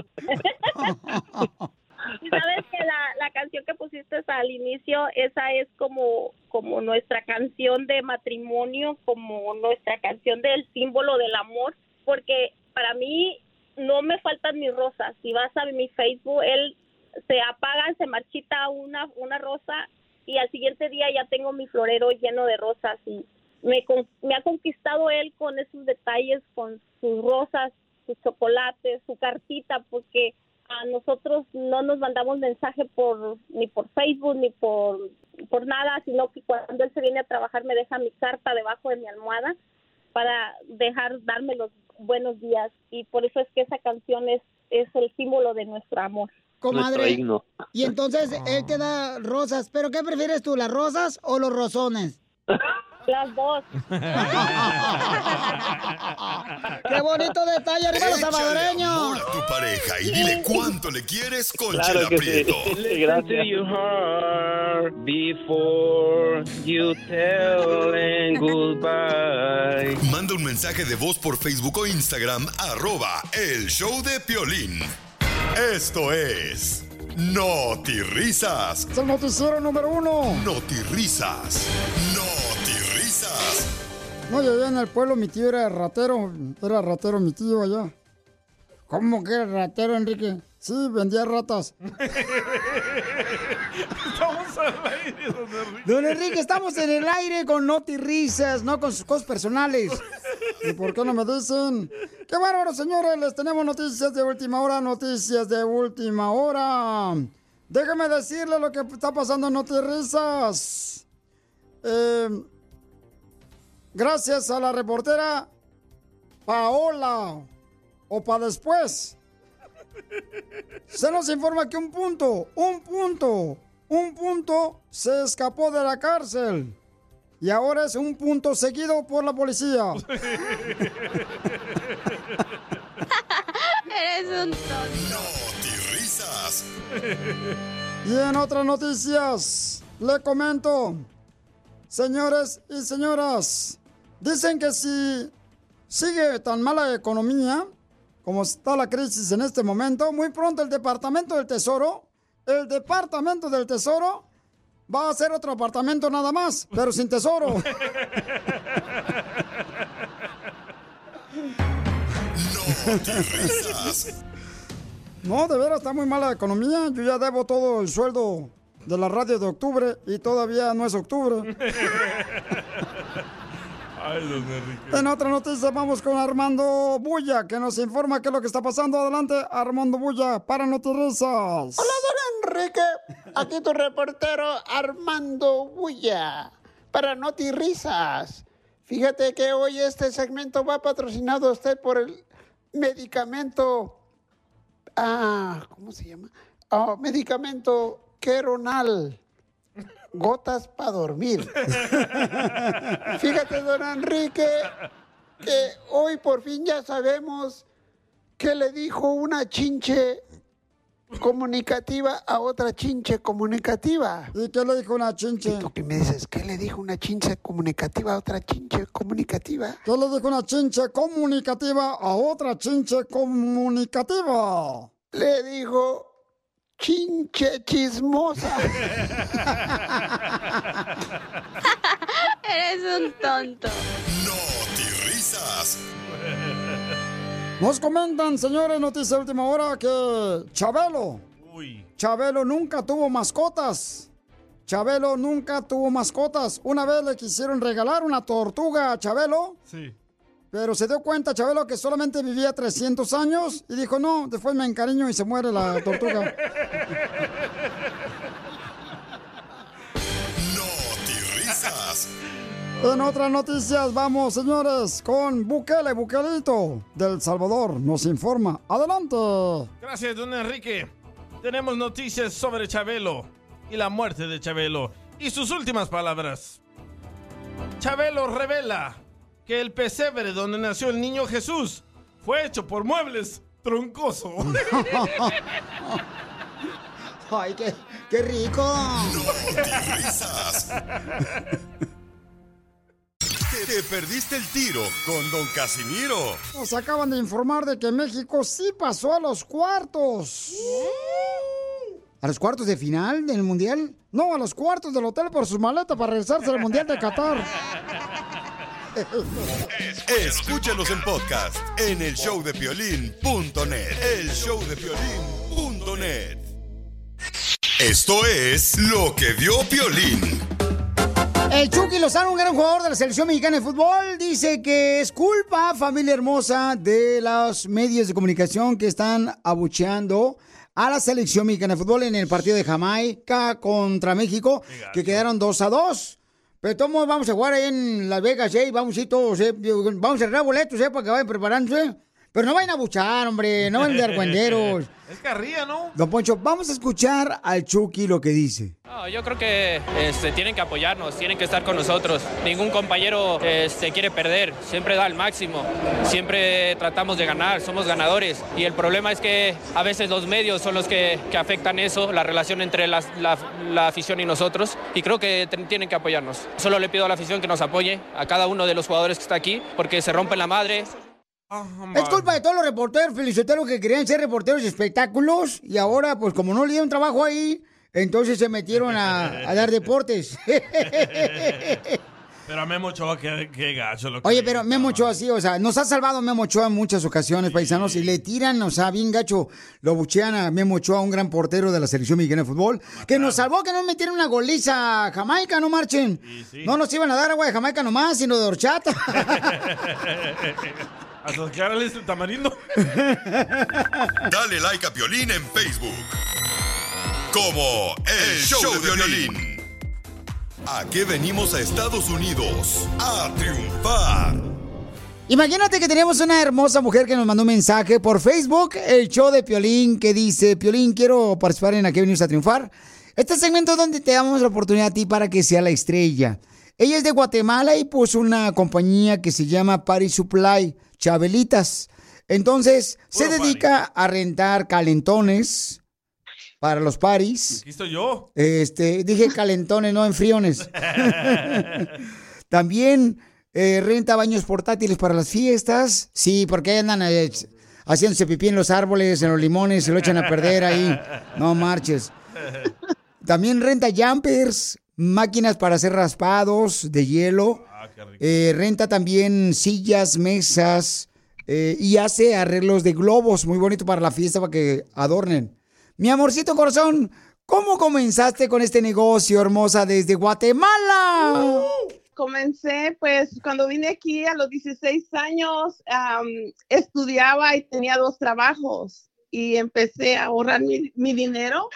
[SPEAKER 12] Y sabes que la, la canción que pusiste al inicio, esa es como, como nuestra canción de matrimonio, como nuestra canción del símbolo del amor, porque para mí no me faltan mis rosas. Si vas a mi Facebook, él se apaga, se marchita una, una rosa y al siguiente día ya tengo mi florero lleno de rosas y me, con- me ha conquistado él con esos detalles, con sus rosas, sus chocolates, su cartita, porque a nosotros no nos mandamos mensaje por ni por Facebook ni por por nada, sino que cuando él se viene a trabajar me deja mi carta debajo de mi almohada para dejar darme los buenos días y por eso es que esa canción es es el símbolo de nuestro amor.
[SPEAKER 1] Comadre. Y entonces él te da rosas. ¿Pero qué prefieres tú, las rosas o los rosones?
[SPEAKER 12] Las dos. [LAUGHS]
[SPEAKER 1] ¡Qué bonito detalle, arriba los salvadoreños!
[SPEAKER 3] a tu pareja y dile cuánto le quieres con
[SPEAKER 25] Claro
[SPEAKER 3] Chela
[SPEAKER 25] que sí.
[SPEAKER 3] Prieto. [LAUGHS]
[SPEAKER 25] Listen to your heart before you tell them goodbye.
[SPEAKER 3] Manda un mensaje de voz por Facebook o Instagram, arroba el show de Piolín. Esto es Risas.
[SPEAKER 1] Es el noticiero número uno.
[SPEAKER 3] Risas. Risas.
[SPEAKER 1] No, yo allá en el pueblo mi tío era ratero. Era ratero mi tío allá. ¿Cómo que era ratero, Enrique? Sí, vendía ratas. [LAUGHS] [LAUGHS]
[SPEAKER 2] Don Enrique,
[SPEAKER 1] estamos en el aire con noti risas, no con sus cosas personales. ¿Y por qué no me dicen? ¡Qué bárbaro, señores! Les tenemos noticias de última hora, noticias de última hora. Déjame decirle lo que está pasando en Noti Risas. Eh, gracias a la reportera Paola, o para después. Se nos informa que un punto, un punto, un punto se escapó de la cárcel. Y ahora es un punto seguido por la policía. [LAUGHS]
[SPEAKER 9] Eres un
[SPEAKER 3] Risas.
[SPEAKER 1] Y en otras noticias, le comento, señores y señoras, dicen que si sigue tan mala economía como está la crisis en este momento, muy pronto el Departamento del Tesoro, el Departamento del Tesoro va a hacer otro apartamento nada más, pero sin tesoro.
[SPEAKER 3] Risas. [LAUGHS]
[SPEAKER 1] No, de veras está muy mala la economía. Yo ya debo todo el sueldo de la radio de octubre y todavía no es octubre. [LAUGHS]
[SPEAKER 2] Ay, don Enrique.
[SPEAKER 1] En otra noticia vamos con Armando Bulla, que nos informa qué es lo que está pasando. Adelante, Armando Bulla, para Noticias.
[SPEAKER 24] Hola, don Enrique. Aquí tu reportero Armando Bulla para Noti Risas. Fíjate que hoy este segmento va patrocinado a usted por el medicamento. Ah, ¿cómo se llama? Ah, medicamento Queronal. Gotas para dormir. [LAUGHS] Fíjate, don Enrique, que hoy por fin ya sabemos qué le dijo una chinche comunicativa a otra chinche comunicativa.
[SPEAKER 1] ¿Y qué le dijo una chinche?
[SPEAKER 24] ¿Y tú qué me dices? ¿Qué le dijo una chinche comunicativa a otra chinche comunicativa?
[SPEAKER 1] ¿Qué le dijo una chinche comunicativa a otra chinche comunicativa?
[SPEAKER 24] Le dijo, chinche chismosa. [LAUGHS]
[SPEAKER 26] Eres un tonto.
[SPEAKER 3] risas.
[SPEAKER 1] Nos comentan, señores, noticia de última hora, que Chabelo. Chabelo nunca tuvo mascotas. Chabelo nunca tuvo mascotas. Una vez le quisieron regalar una tortuga a Chabelo.
[SPEAKER 2] Sí.
[SPEAKER 1] Pero se dio cuenta, Chabelo, que solamente vivía 300 años y dijo, no, después me encariño y se muere la tortuga.
[SPEAKER 3] risas.
[SPEAKER 1] En otras noticias, vamos, señores, con Bukele, Bukelito, del Salvador, nos informa. Adelante.
[SPEAKER 2] Gracias, don Enrique. Tenemos noticias sobre Chabelo y la muerte de Chabelo y sus últimas palabras. Chabelo revela que el pesebre donde nació el niño Jesús fue hecho por muebles troncoso. [LAUGHS]
[SPEAKER 1] Ay, qué, qué rico.
[SPEAKER 3] risas. Te, te perdiste el tiro con Don Casimiro.
[SPEAKER 1] Nos acaban de informar de que México sí pasó a los cuartos. ¿A los cuartos de final del Mundial? No, a los cuartos del hotel por sus maletas para regresarse al Mundial de Qatar.
[SPEAKER 3] Escúchanos en podcast en el showdepiolín.net. El showdepiolín.net. Esto es lo que vio Piolín.
[SPEAKER 1] El Chucky Lozano, un gran jugador de la selección mexicana de fútbol, dice que es culpa, familia hermosa, de los medios de comunicación que están abucheando a la selección mexicana de fútbol en el partido de Jamaica contra México, que quedaron 2 a 2. Pero todos vamos a jugar ahí en Las Vegas, ¿eh? Vamos a ir todos, ¿eh? Vamos a cerrar boletos, ¿eh? Para que vayan preparándose. Pero no vayan a buchar, hombre, no vayan de argüenderos. [LAUGHS]
[SPEAKER 2] Es carrilla, ¿no?
[SPEAKER 1] Don Poncho, vamos a escuchar al Chucky lo que dice.
[SPEAKER 27] No, yo creo que este, tienen que apoyarnos, tienen que estar con nosotros. Ningún compañero este, quiere perder, siempre da el máximo, siempre tratamos de ganar, somos ganadores. Y el problema es que a veces los medios son los que, que afectan eso, la relación entre las- la, la afición y nosotros. Y creo que tienen que apoyarnos. Solo le pido a la afición que nos apoye, a cada uno de los jugadores que está aquí, porque se rompen la madre,
[SPEAKER 1] Es culpa de todos los reporteros feliceteros que querían ser reporteros de espectáculos y ahora, pues como no le dieron trabajo ahí, entonces se metieron a, a dar deportes. [LAUGHS]
[SPEAKER 2] Pero a Memo Ochoa, qué, qué gacho lo que
[SPEAKER 1] Oye, pero Memo Ochoa sí, o sea, nos ha salvado Memo Ochoa en muchas ocasiones, paisanos, y le tiran, o sea, bien gacho, lo buchean a Memo Ochoa, un gran portero de la selección mexicana de fútbol, que nos salvó que no metieron una goliza a Jamaica, no marchen. No nos iban a dar agua de Jamaica nomás, sino de horchata. [LAUGHS]
[SPEAKER 2] Hasta que ahora le el tamarindo. [LAUGHS]
[SPEAKER 3] Dale like a Piolín en Facebook. Como El Show de Violín. ¿A qué venimos a Estados Unidos? A triunfar.
[SPEAKER 1] Imagínate que tenemos una hermosa mujer que nos mandó un mensaje por Facebook, el show de Piolín, que dice, Piolín, quiero participar en Aquí venimos a triunfar. Este segmento es donde te damos la oportunidad a ti para que sea la estrella. Ella es de Guatemala y puso una compañía que se llama Party Supply, Chabelitas. Entonces, se dedica a rentar calentones para los paris.
[SPEAKER 2] Aquí estoy yo.
[SPEAKER 1] Este, dije calentones, no enfriones. [LAUGHS] También eh, renta baños portátiles para las fiestas. Sí, porque andan eh, haciéndose pipí en los árboles, en los limones, se lo echan a perder ahí. No marches. También renta jumpers, máquinas para hacer raspados de hielo. Eh, renta también sillas, mesas eh, y hace arreglos de globos muy bonito para la fiesta para que adornen. Mi amorcito corazón, ¿cómo comenzaste con este negocio hermosa desde Guatemala?
[SPEAKER 28] Comencé, pues, cuando vine aquí a los 16 años, estudiaba y tenía dos trabajos y empecé a ahorrar mi, mi dinero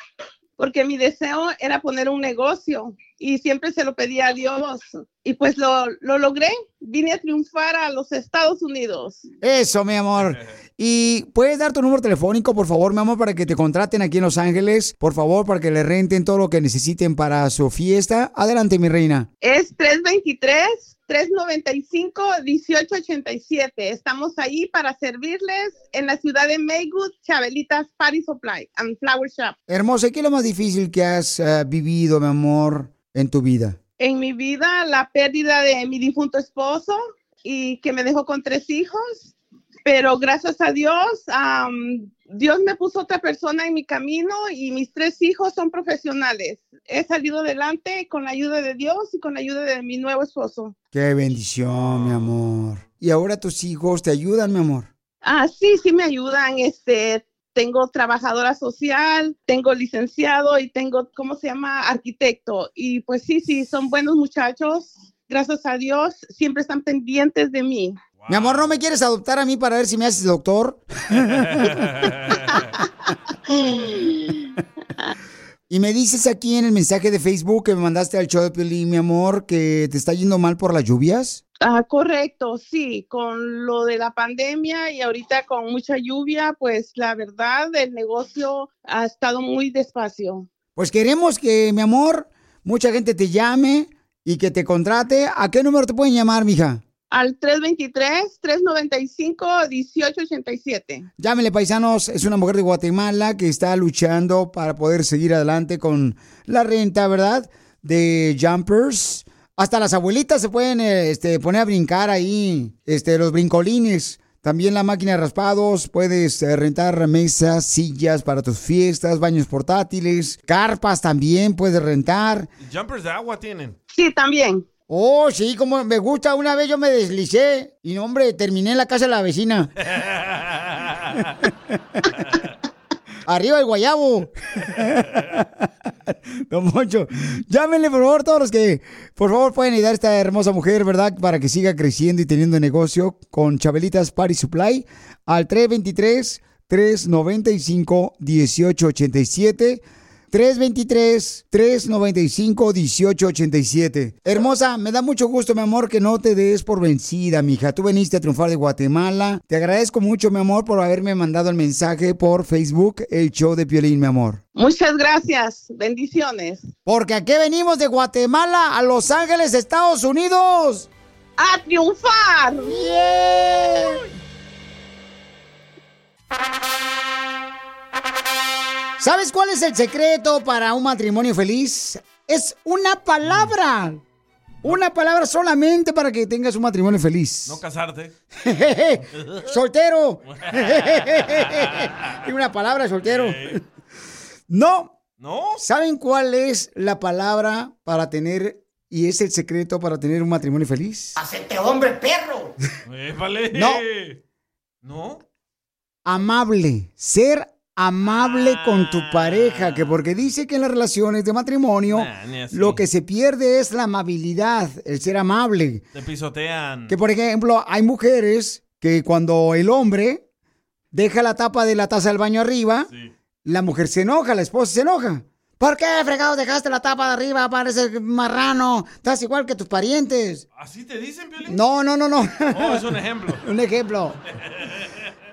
[SPEAKER 28] porque mi deseo era poner un negocio y siempre se lo pedía a Dios y pues lo, lo logré. Vine a triunfar a los Estados Unidos.
[SPEAKER 1] Eso, mi amor. [LAUGHS] Y puedes dar tu número telefónico, por favor, mi amor, para que te contraten aquí en Los Ángeles, por favor, para que le renten todo lo que necesiten para su fiesta. Adelante, mi reina.
[SPEAKER 28] Es 323-395-1887. Estamos ahí para servirles en la ciudad de Maywood, Chabelitas Party Supply and Flower Shop.
[SPEAKER 1] Hermosa, ¿y ¿qué es lo más difícil que has eh, vivido, mi amor, en tu vida?
[SPEAKER 28] En mi vida, la pérdida de mi difunto esposo y que me dejó con tres hijos pero gracias a Dios, am, Dios me puso otra persona en mi camino y mis tres hijos son profesionales. He salido adelante con la ayuda de Dios y con la ayuda de mi nuevo esposo.
[SPEAKER 1] Qué bendición, mi amor. Y ahora tus hijos te ayudan, mi amor.
[SPEAKER 28] Ah, sí, sí me ayudan. Este, tengo trabajadora social, tengo licenciado y tengo, ¿cómo se llama? Arquitecto. Y pues sí, sí, son buenos muchachos. Gracias a Dios, siempre están pendientes de mí.
[SPEAKER 1] Mi amor, ¿no me quieres adoptar a mí para ver si me haces doctor? [LAUGHS] y me dices aquí en el mensaje de Facebook que me mandaste al show de Piolín, mi amor, que te está yendo mal por las lluvias.
[SPEAKER 28] Ah, correcto, sí, con lo de la pandemia y ahorita con mucha lluvia, pues la verdad el negocio ha estado muy despacio.
[SPEAKER 1] Pues queremos que, mi amor, mucha gente te llame y que te contrate. ¿A qué número te pueden llamar, mija?
[SPEAKER 28] Al 323-395-1887.
[SPEAKER 1] Llámele, paisanos. Es una mujer de Guatemala que está luchando para poder seguir adelante con la renta, ¿verdad? De jumpers. Hasta las abuelitas se pueden eh, este, poner a brincar ahí, este, los brincolines. También la máquina de raspados, puedes eh, rentar mesas, sillas para tus fiestas, baños portátiles, carpas también puedes rentar.
[SPEAKER 2] Jumpers de agua tienen.
[SPEAKER 28] Sí, también.
[SPEAKER 1] Oh, sí, como me gusta. Una vez yo me deslicé y, no, hombre, terminé en la casa de la vecina. [LAUGHS] [LAUGHS] Arriba el guayabo. [LAUGHS] Don Moncho, llámenle por favor todos los que por favor pueden ayudar a esta hermosa mujer, ¿verdad? Para que siga creciendo y teniendo negocio con Chabelitas Party Supply al 323 395 1887 323-395-1887. Hermosa, me da mucho gusto, mi amor, que no te des por vencida, mija. Tú veniste a triunfar de Guatemala. Te agradezco mucho, mi amor, por haberme mandado el mensaje por Facebook, el show de Piolín, mi amor.
[SPEAKER 28] Muchas gracias. Bendiciones.
[SPEAKER 1] Porque aquí venimos de Guatemala a Los Ángeles, Estados Unidos.
[SPEAKER 28] ¡A triunfar!
[SPEAKER 1] ¿Sabes cuál es el secreto para un matrimonio feliz? Es una palabra. Una palabra solamente para que tengas un matrimonio feliz.
[SPEAKER 2] No casarte. [LAUGHS]
[SPEAKER 1] soltero. [LAUGHS] Y una palabra, soltero. No.
[SPEAKER 2] ¿No?
[SPEAKER 1] ¿Saben cuál es la palabra para tener y es el secreto para tener un matrimonio feliz?
[SPEAKER 26] ¡Hacete hombre, perro! [LAUGHS]
[SPEAKER 1] No.
[SPEAKER 2] ¿No?
[SPEAKER 1] Amable. Ser amable con tu pareja, que porque dice que en las relaciones de matrimonio
[SPEAKER 2] Nah,
[SPEAKER 1] lo que se pierde es la amabilidad, el ser amable.
[SPEAKER 2] Te pisotean.
[SPEAKER 1] Que por ejemplo, hay mujeres que cuando el hombre deja la tapa de la taza del baño arriba, la mujer se enoja, la esposa se enoja. ¿Por qué, fregado, dejaste la tapa de arriba? Parece marrano. Estás igual que tus parientes.
[SPEAKER 2] ¿Así te dicen, Piolín?
[SPEAKER 1] No, no, no, no.
[SPEAKER 2] Oh, es un ejemplo. [LAUGHS]
[SPEAKER 1] un ejemplo.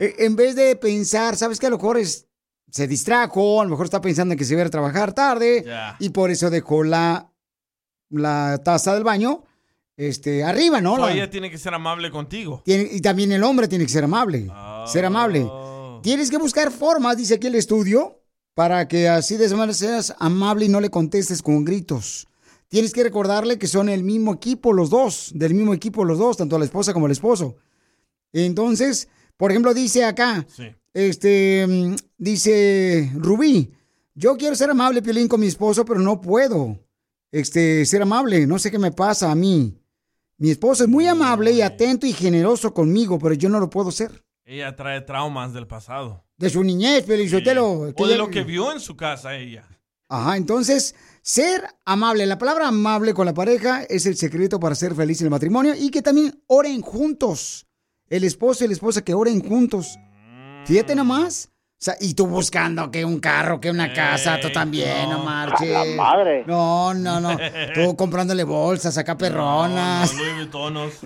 [SPEAKER 1] Eh, En vez de pensar, ¿sabes qué? A lo mejor es- se distrajo, a lo mejor está pensando en que se iba a ir a trabajar tarde y por eso dejó la, la taza del baño este, arriba, ¿no? La-
[SPEAKER 2] ella tiene que ser amable contigo.
[SPEAKER 1] tiene- y también el hombre tiene que ser amable. Ser amable. Tienes que buscar formas, dice aquí el estudio, para que así de esa manera seas amable y no le contestes con gritos. Tienes que recordarle que son el mismo equipo los dos, del mismo equipo los dos, tanto la esposa como el esposo. Entonces, por ejemplo, dice acá, este, mm, dice Rubí, yo quiero ser amable, Piolín, con mi esposo, pero no puedo, este, ser amable, no sé qué me pasa a mí. Mi esposo es muy amable y atento y generoso conmigo, pero yo no lo puedo ser.
[SPEAKER 2] Ella trae traumas del pasado.
[SPEAKER 1] De su niñez, Piolín Sotelo.
[SPEAKER 2] O de lo que vio en su casa ella.
[SPEAKER 1] Ajá, entonces, ser amable. La palabra amable con la pareja es el secreto para ser feliz en el matrimonio y que también oren juntos. El esposo y la esposa que oren juntos. Fíjate nomás. O sea, y tú buscando que un carro, que una casa, tú también, no, marches.
[SPEAKER 26] A la madre.
[SPEAKER 1] No, no, no. Tú [LAUGHS] comprándole bolsas acá perronas.
[SPEAKER 2] No, Louis Vuittonos. [LAUGHS]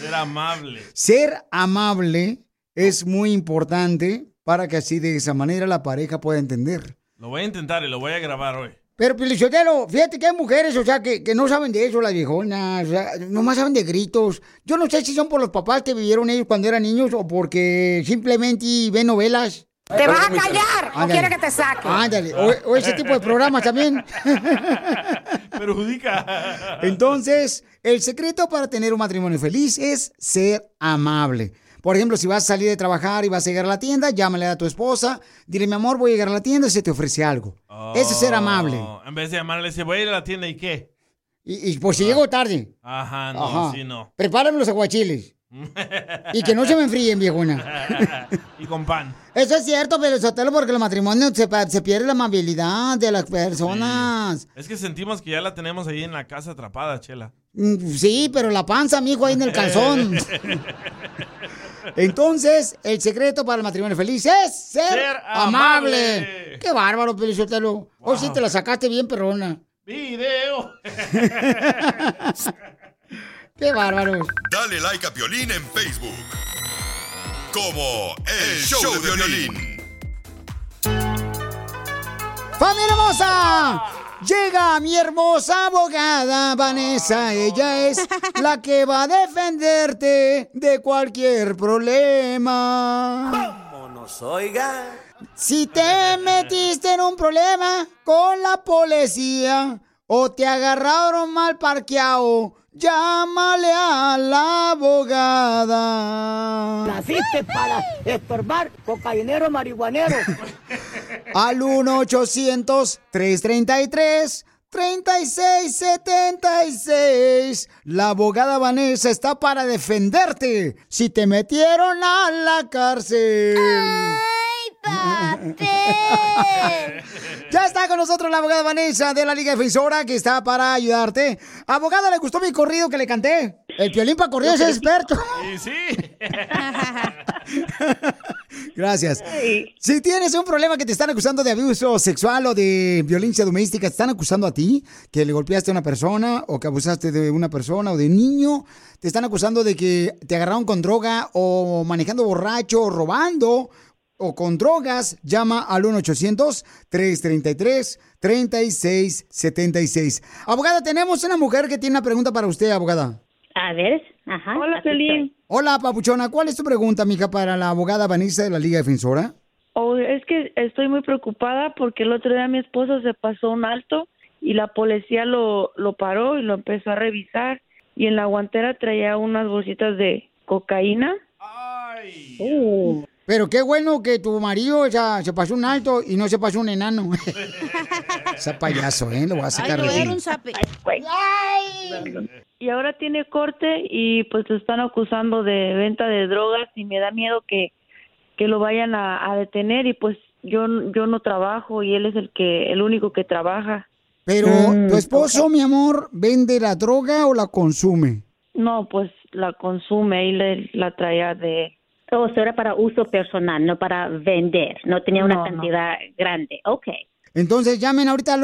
[SPEAKER 2] Ser amable.
[SPEAKER 1] Ser amable es muy importante para que así de esa manera la pareja pueda entender.
[SPEAKER 2] Lo voy a intentar y lo voy a grabar hoy.
[SPEAKER 1] Pero, Pelichotelo, fíjate que hay mujeres, o sea, que, que no saben de eso, las viejonas, o sea, nomás saben de gritos. Yo no sé si son por los papás que vivieron ellos cuando eran niños o porque simplemente ven novelas.
[SPEAKER 26] ¿Te vas a callar o quieres que te saque?
[SPEAKER 1] Ándale, o, o ese tipo de programas también. [LAUGHS]
[SPEAKER 2] Perjudica.
[SPEAKER 1] Entonces, el secreto para tener un matrimonio feliz es ser amable. Por ejemplo, si vas a salir de trabajar y vas a llegar a la tienda, llámale a tu esposa, dile, mi amor, voy a llegar a la tienda y se te ofrece algo. Eso es ser amable.
[SPEAKER 2] Oh, En vez de llamarle, dice, voy a ir a la tienda y qué.
[SPEAKER 1] Y, y por si llego tarde,
[SPEAKER 2] Ajá, no,
[SPEAKER 1] Ajá.
[SPEAKER 2] sí, no.
[SPEAKER 1] prepárame los aguachiles. y que no se me enfríen, viejona. [LAUGHS]
[SPEAKER 2] y con pan.
[SPEAKER 1] Eso es cierto, pero Sotelo, porque los matrimonios se, pa- se pierde la amabilidad de las personas.
[SPEAKER 2] Es que sentimos que ya la tenemos ahí en la casa atrapada, Chela.
[SPEAKER 1] Mm, Sí, pero la panza, mijo, ahí en el calzón. [LAUGHS] Entonces, el secreto para el matrimonio feliz es ser,
[SPEAKER 2] Ser
[SPEAKER 1] amable.
[SPEAKER 2] amable.
[SPEAKER 1] Qué bárbaro, Pelizotelo. Hoy sí te la sacaste bien, perrona.
[SPEAKER 2] Video. [LAUGHS]
[SPEAKER 1] Qué bárbaro.
[SPEAKER 3] Dale like a Piolín en Facebook. Como El Show de Violín.
[SPEAKER 1] ¡Familia hermosa! Llega mi hermosa abogada Vanessa. Ella es [LAUGHS] la que va a defenderte de cualquier problema.
[SPEAKER 7] nos oiga.
[SPEAKER 1] Si te [LAUGHS] metiste en un problema con la policía o te agarraron mal parqueado, llámale a la abogada.
[SPEAKER 26] Naciste para estorbar cocainero marihuanero. [LAUGHS]
[SPEAKER 1] Al 1-800-333-3676. La abogada Vanessa está para defenderte si te metieron a la cárcel. Ya está con nosotros la abogada Vanessa de la Liga Defensora que está para ayudarte. Abogada, ¿le gustó mi corrido que le canté? El piolín para corridos es experto.
[SPEAKER 2] Y sí. [LAUGHS]
[SPEAKER 1] Gracias. Si tienes un problema que te están acusando de abuso sexual o de violencia doméstica, te están acusando a ti, que le golpeaste a una persona o que abusaste de una persona o de niño, te están acusando de que te agarraron con droga o manejando borracho o robando o con drogas, llama al 1-800-333-3676. Abogada, tenemos una mujer que tiene una pregunta para usted, abogada.
[SPEAKER 29] A ver, ajá.
[SPEAKER 28] Hola,
[SPEAKER 29] estoy.
[SPEAKER 1] Hola, Papuchona, ¿cuál es tu pregunta, mija, para la abogada Vanessa de la Liga Defensora?
[SPEAKER 30] Oh, es que estoy muy preocupada porque el otro día mi esposo se pasó un alto y la policía lo, lo paró y lo empezó a revisar y en la guantera traía unas bolsitas de cocaína.
[SPEAKER 1] Uh, pero qué bueno que tu marido ya, se pasó un alto y no se pasó un enano. [LAUGHS] Ese payaso, ¿eh? Lo voy a sacar de ahí.
[SPEAKER 30] Y ahora tiene corte y pues lo están acusando de venta de drogas y me da miedo que, que lo vayan a, a detener y pues yo, yo no trabajo y él es el que el único que trabaja.
[SPEAKER 1] Pero,
[SPEAKER 30] Mm,
[SPEAKER 1] ¿tu esposo, mi amor, vende la droga o la consume?
[SPEAKER 30] No, pues la consume y le, la traía de...
[SPEAKER 29] O sea, era para uso personal, no para vender. No tenía una
[SPEAKER 30] No, no.
[SPEAKER 29] cantidad grande. Ok.
[SPEAKER 1] Entonces llamen ahorita al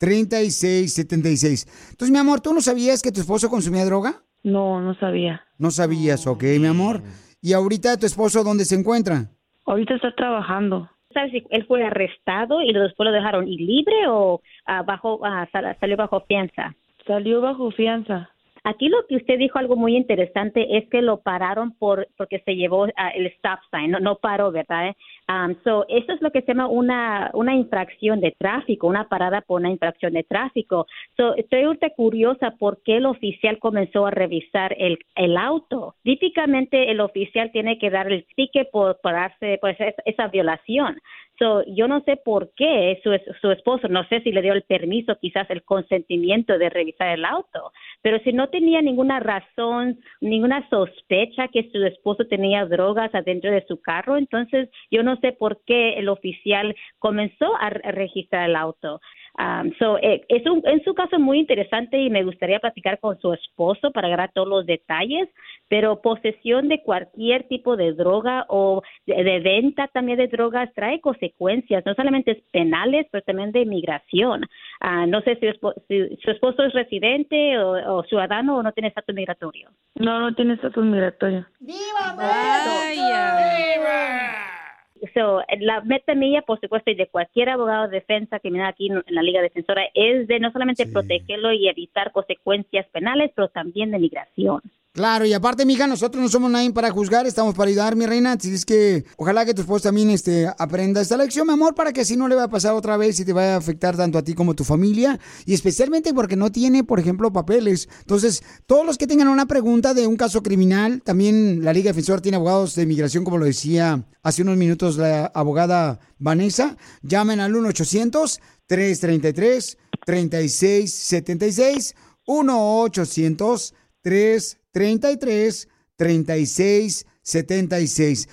[SPEAKER 1] 1-800-333-3676. Entonces, mi amor, ¿tú no sabías que tu esposo consumía droga?
[SPEAKER 30] No, no sabía.
[SPEAKER 1] No sabías, ok, mi amor. ¿Y ahorita tu esposo dónde se encuentra?
[SPEAKER 30] Ahorita está trabajando.
[SPEAKER 29] ¿Sabes si él fue arrestado y después lo dejaron libre o ah, bajo, ah, sal- salió bajo fianza?
[SPEAKER 30] Salió bajo fianza.
[SPEAKER 29] Aquí lo que usted dijo algo muy interesante es que lo pararon por porque se llevó ah, el stop sign, no, no paró, ¿verdad? Um, so, eso es lo que se llama una, una infracción de tráfico, una parada por una infracción de tráfico. So, estoy ahorita curiosa por qué el oficial comenzó a revisar el, el auto. Típicamente el oficial tiene que dar el ticket por pararse, pues esa violación. So, yo no sé por qué su, su esposo, no sé si le dio el permiso, quizás el consentimiento de revisar el auto, pero si no tenía ninguna razón, ninguna sospecha que su esposo tenía drogas adentro de su carro, entonces yo no sé por qué el oficial comenzó a re- registrar el auto. Um, so, eh, es, un, en su caso muy interesante y me gustaría platicar con su esposo para agarrar todos los detalles, pero posesión de cualquier tipo de droga o de, de venta también de drogas trae consecuencias, no solamente es penales, pero también de inmigración. Ah, no sé si, su esposo es residente o, o ciudadano o no tiene estatus migratorio.
[SPEAKER 30] No, no tiene estatus migratorio.
[SPEAKER 29] So, la meta mía, por supuesto, y de cualquier abogado de defensa que me aquí en la Liga Defensora es de no solamente protegerlo y evitar consecuencias penales, pero también de migración.
[SPEAKER 1] Claro, y aparte, mija, nosotros no somos nadie para juzgar, estamos para ayudar, mi reina. Así es que ojalá que tu esposo también este, aprenda esta lección, mi amor, para que así no le va a pasar otra vez y te vaya a afectar tanto a ti como a tu familia. Y especialmente porque no tiene, por ejemplo, papeles. Entonces, todos los que tengan una pregunta de un caso criminal, también la Liga Defensor tiene abogados de inmigración, como lo decía hace unos minutos la abogada Vanessa. Llamen al 1-800-333-3676. 1-800-333-3676.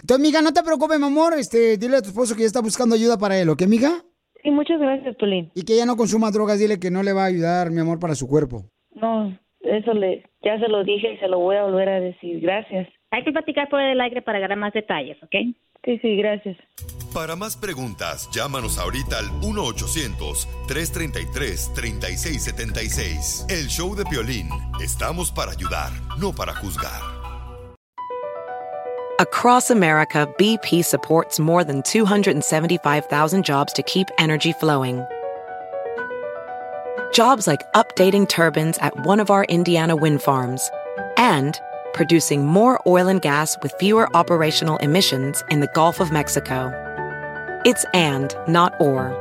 [SPEAKER 1] Entonces, amiga, no te preocupes, mi amor. Este, dile a tu esposo que ya está buscando ayuda para él, ¿ok, amiga?
[SPEAKER 30] Sí, muchas gracias, Pelín.
[SPEAKER 1] Y que ya no consuma drogas, dile que no le va a ayudar, mi amor, para su cuerpo.
[SPEAKER 30] No, eso le, ya se lo dije y se lo voy a volver a decir. Gracias.
[SPEAKER 29] Hay que platicar por el aire para ganar más detalles, ¿ok?
[SPEAKER 30] Sí, sí, gracias.
[SPEAKER 3] Para más preguntas, llámanos ahorita al 1-800-333-3676. El show de Piolín. Estamos para ayudar, no para juzgar.
[SPEAKER 10] Across America, BP supports more than 275,000 jobs to keep energy flowing. Jobs like updating turbines at one of our Indiana wind farms and producing more oil and gas with fewer operational emissions in the Gulf of Mexico. It's and, not or.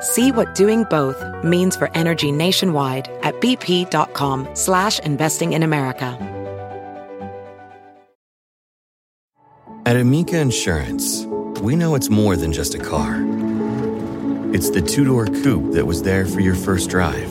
[SPEAKER 10] See what doing both means for energy nationwide at bp.com slash investing in America.
[SPEAKER 31] At Amica Insurance, we know it's more than just a car. It's the two door coupe that was there for your first drive,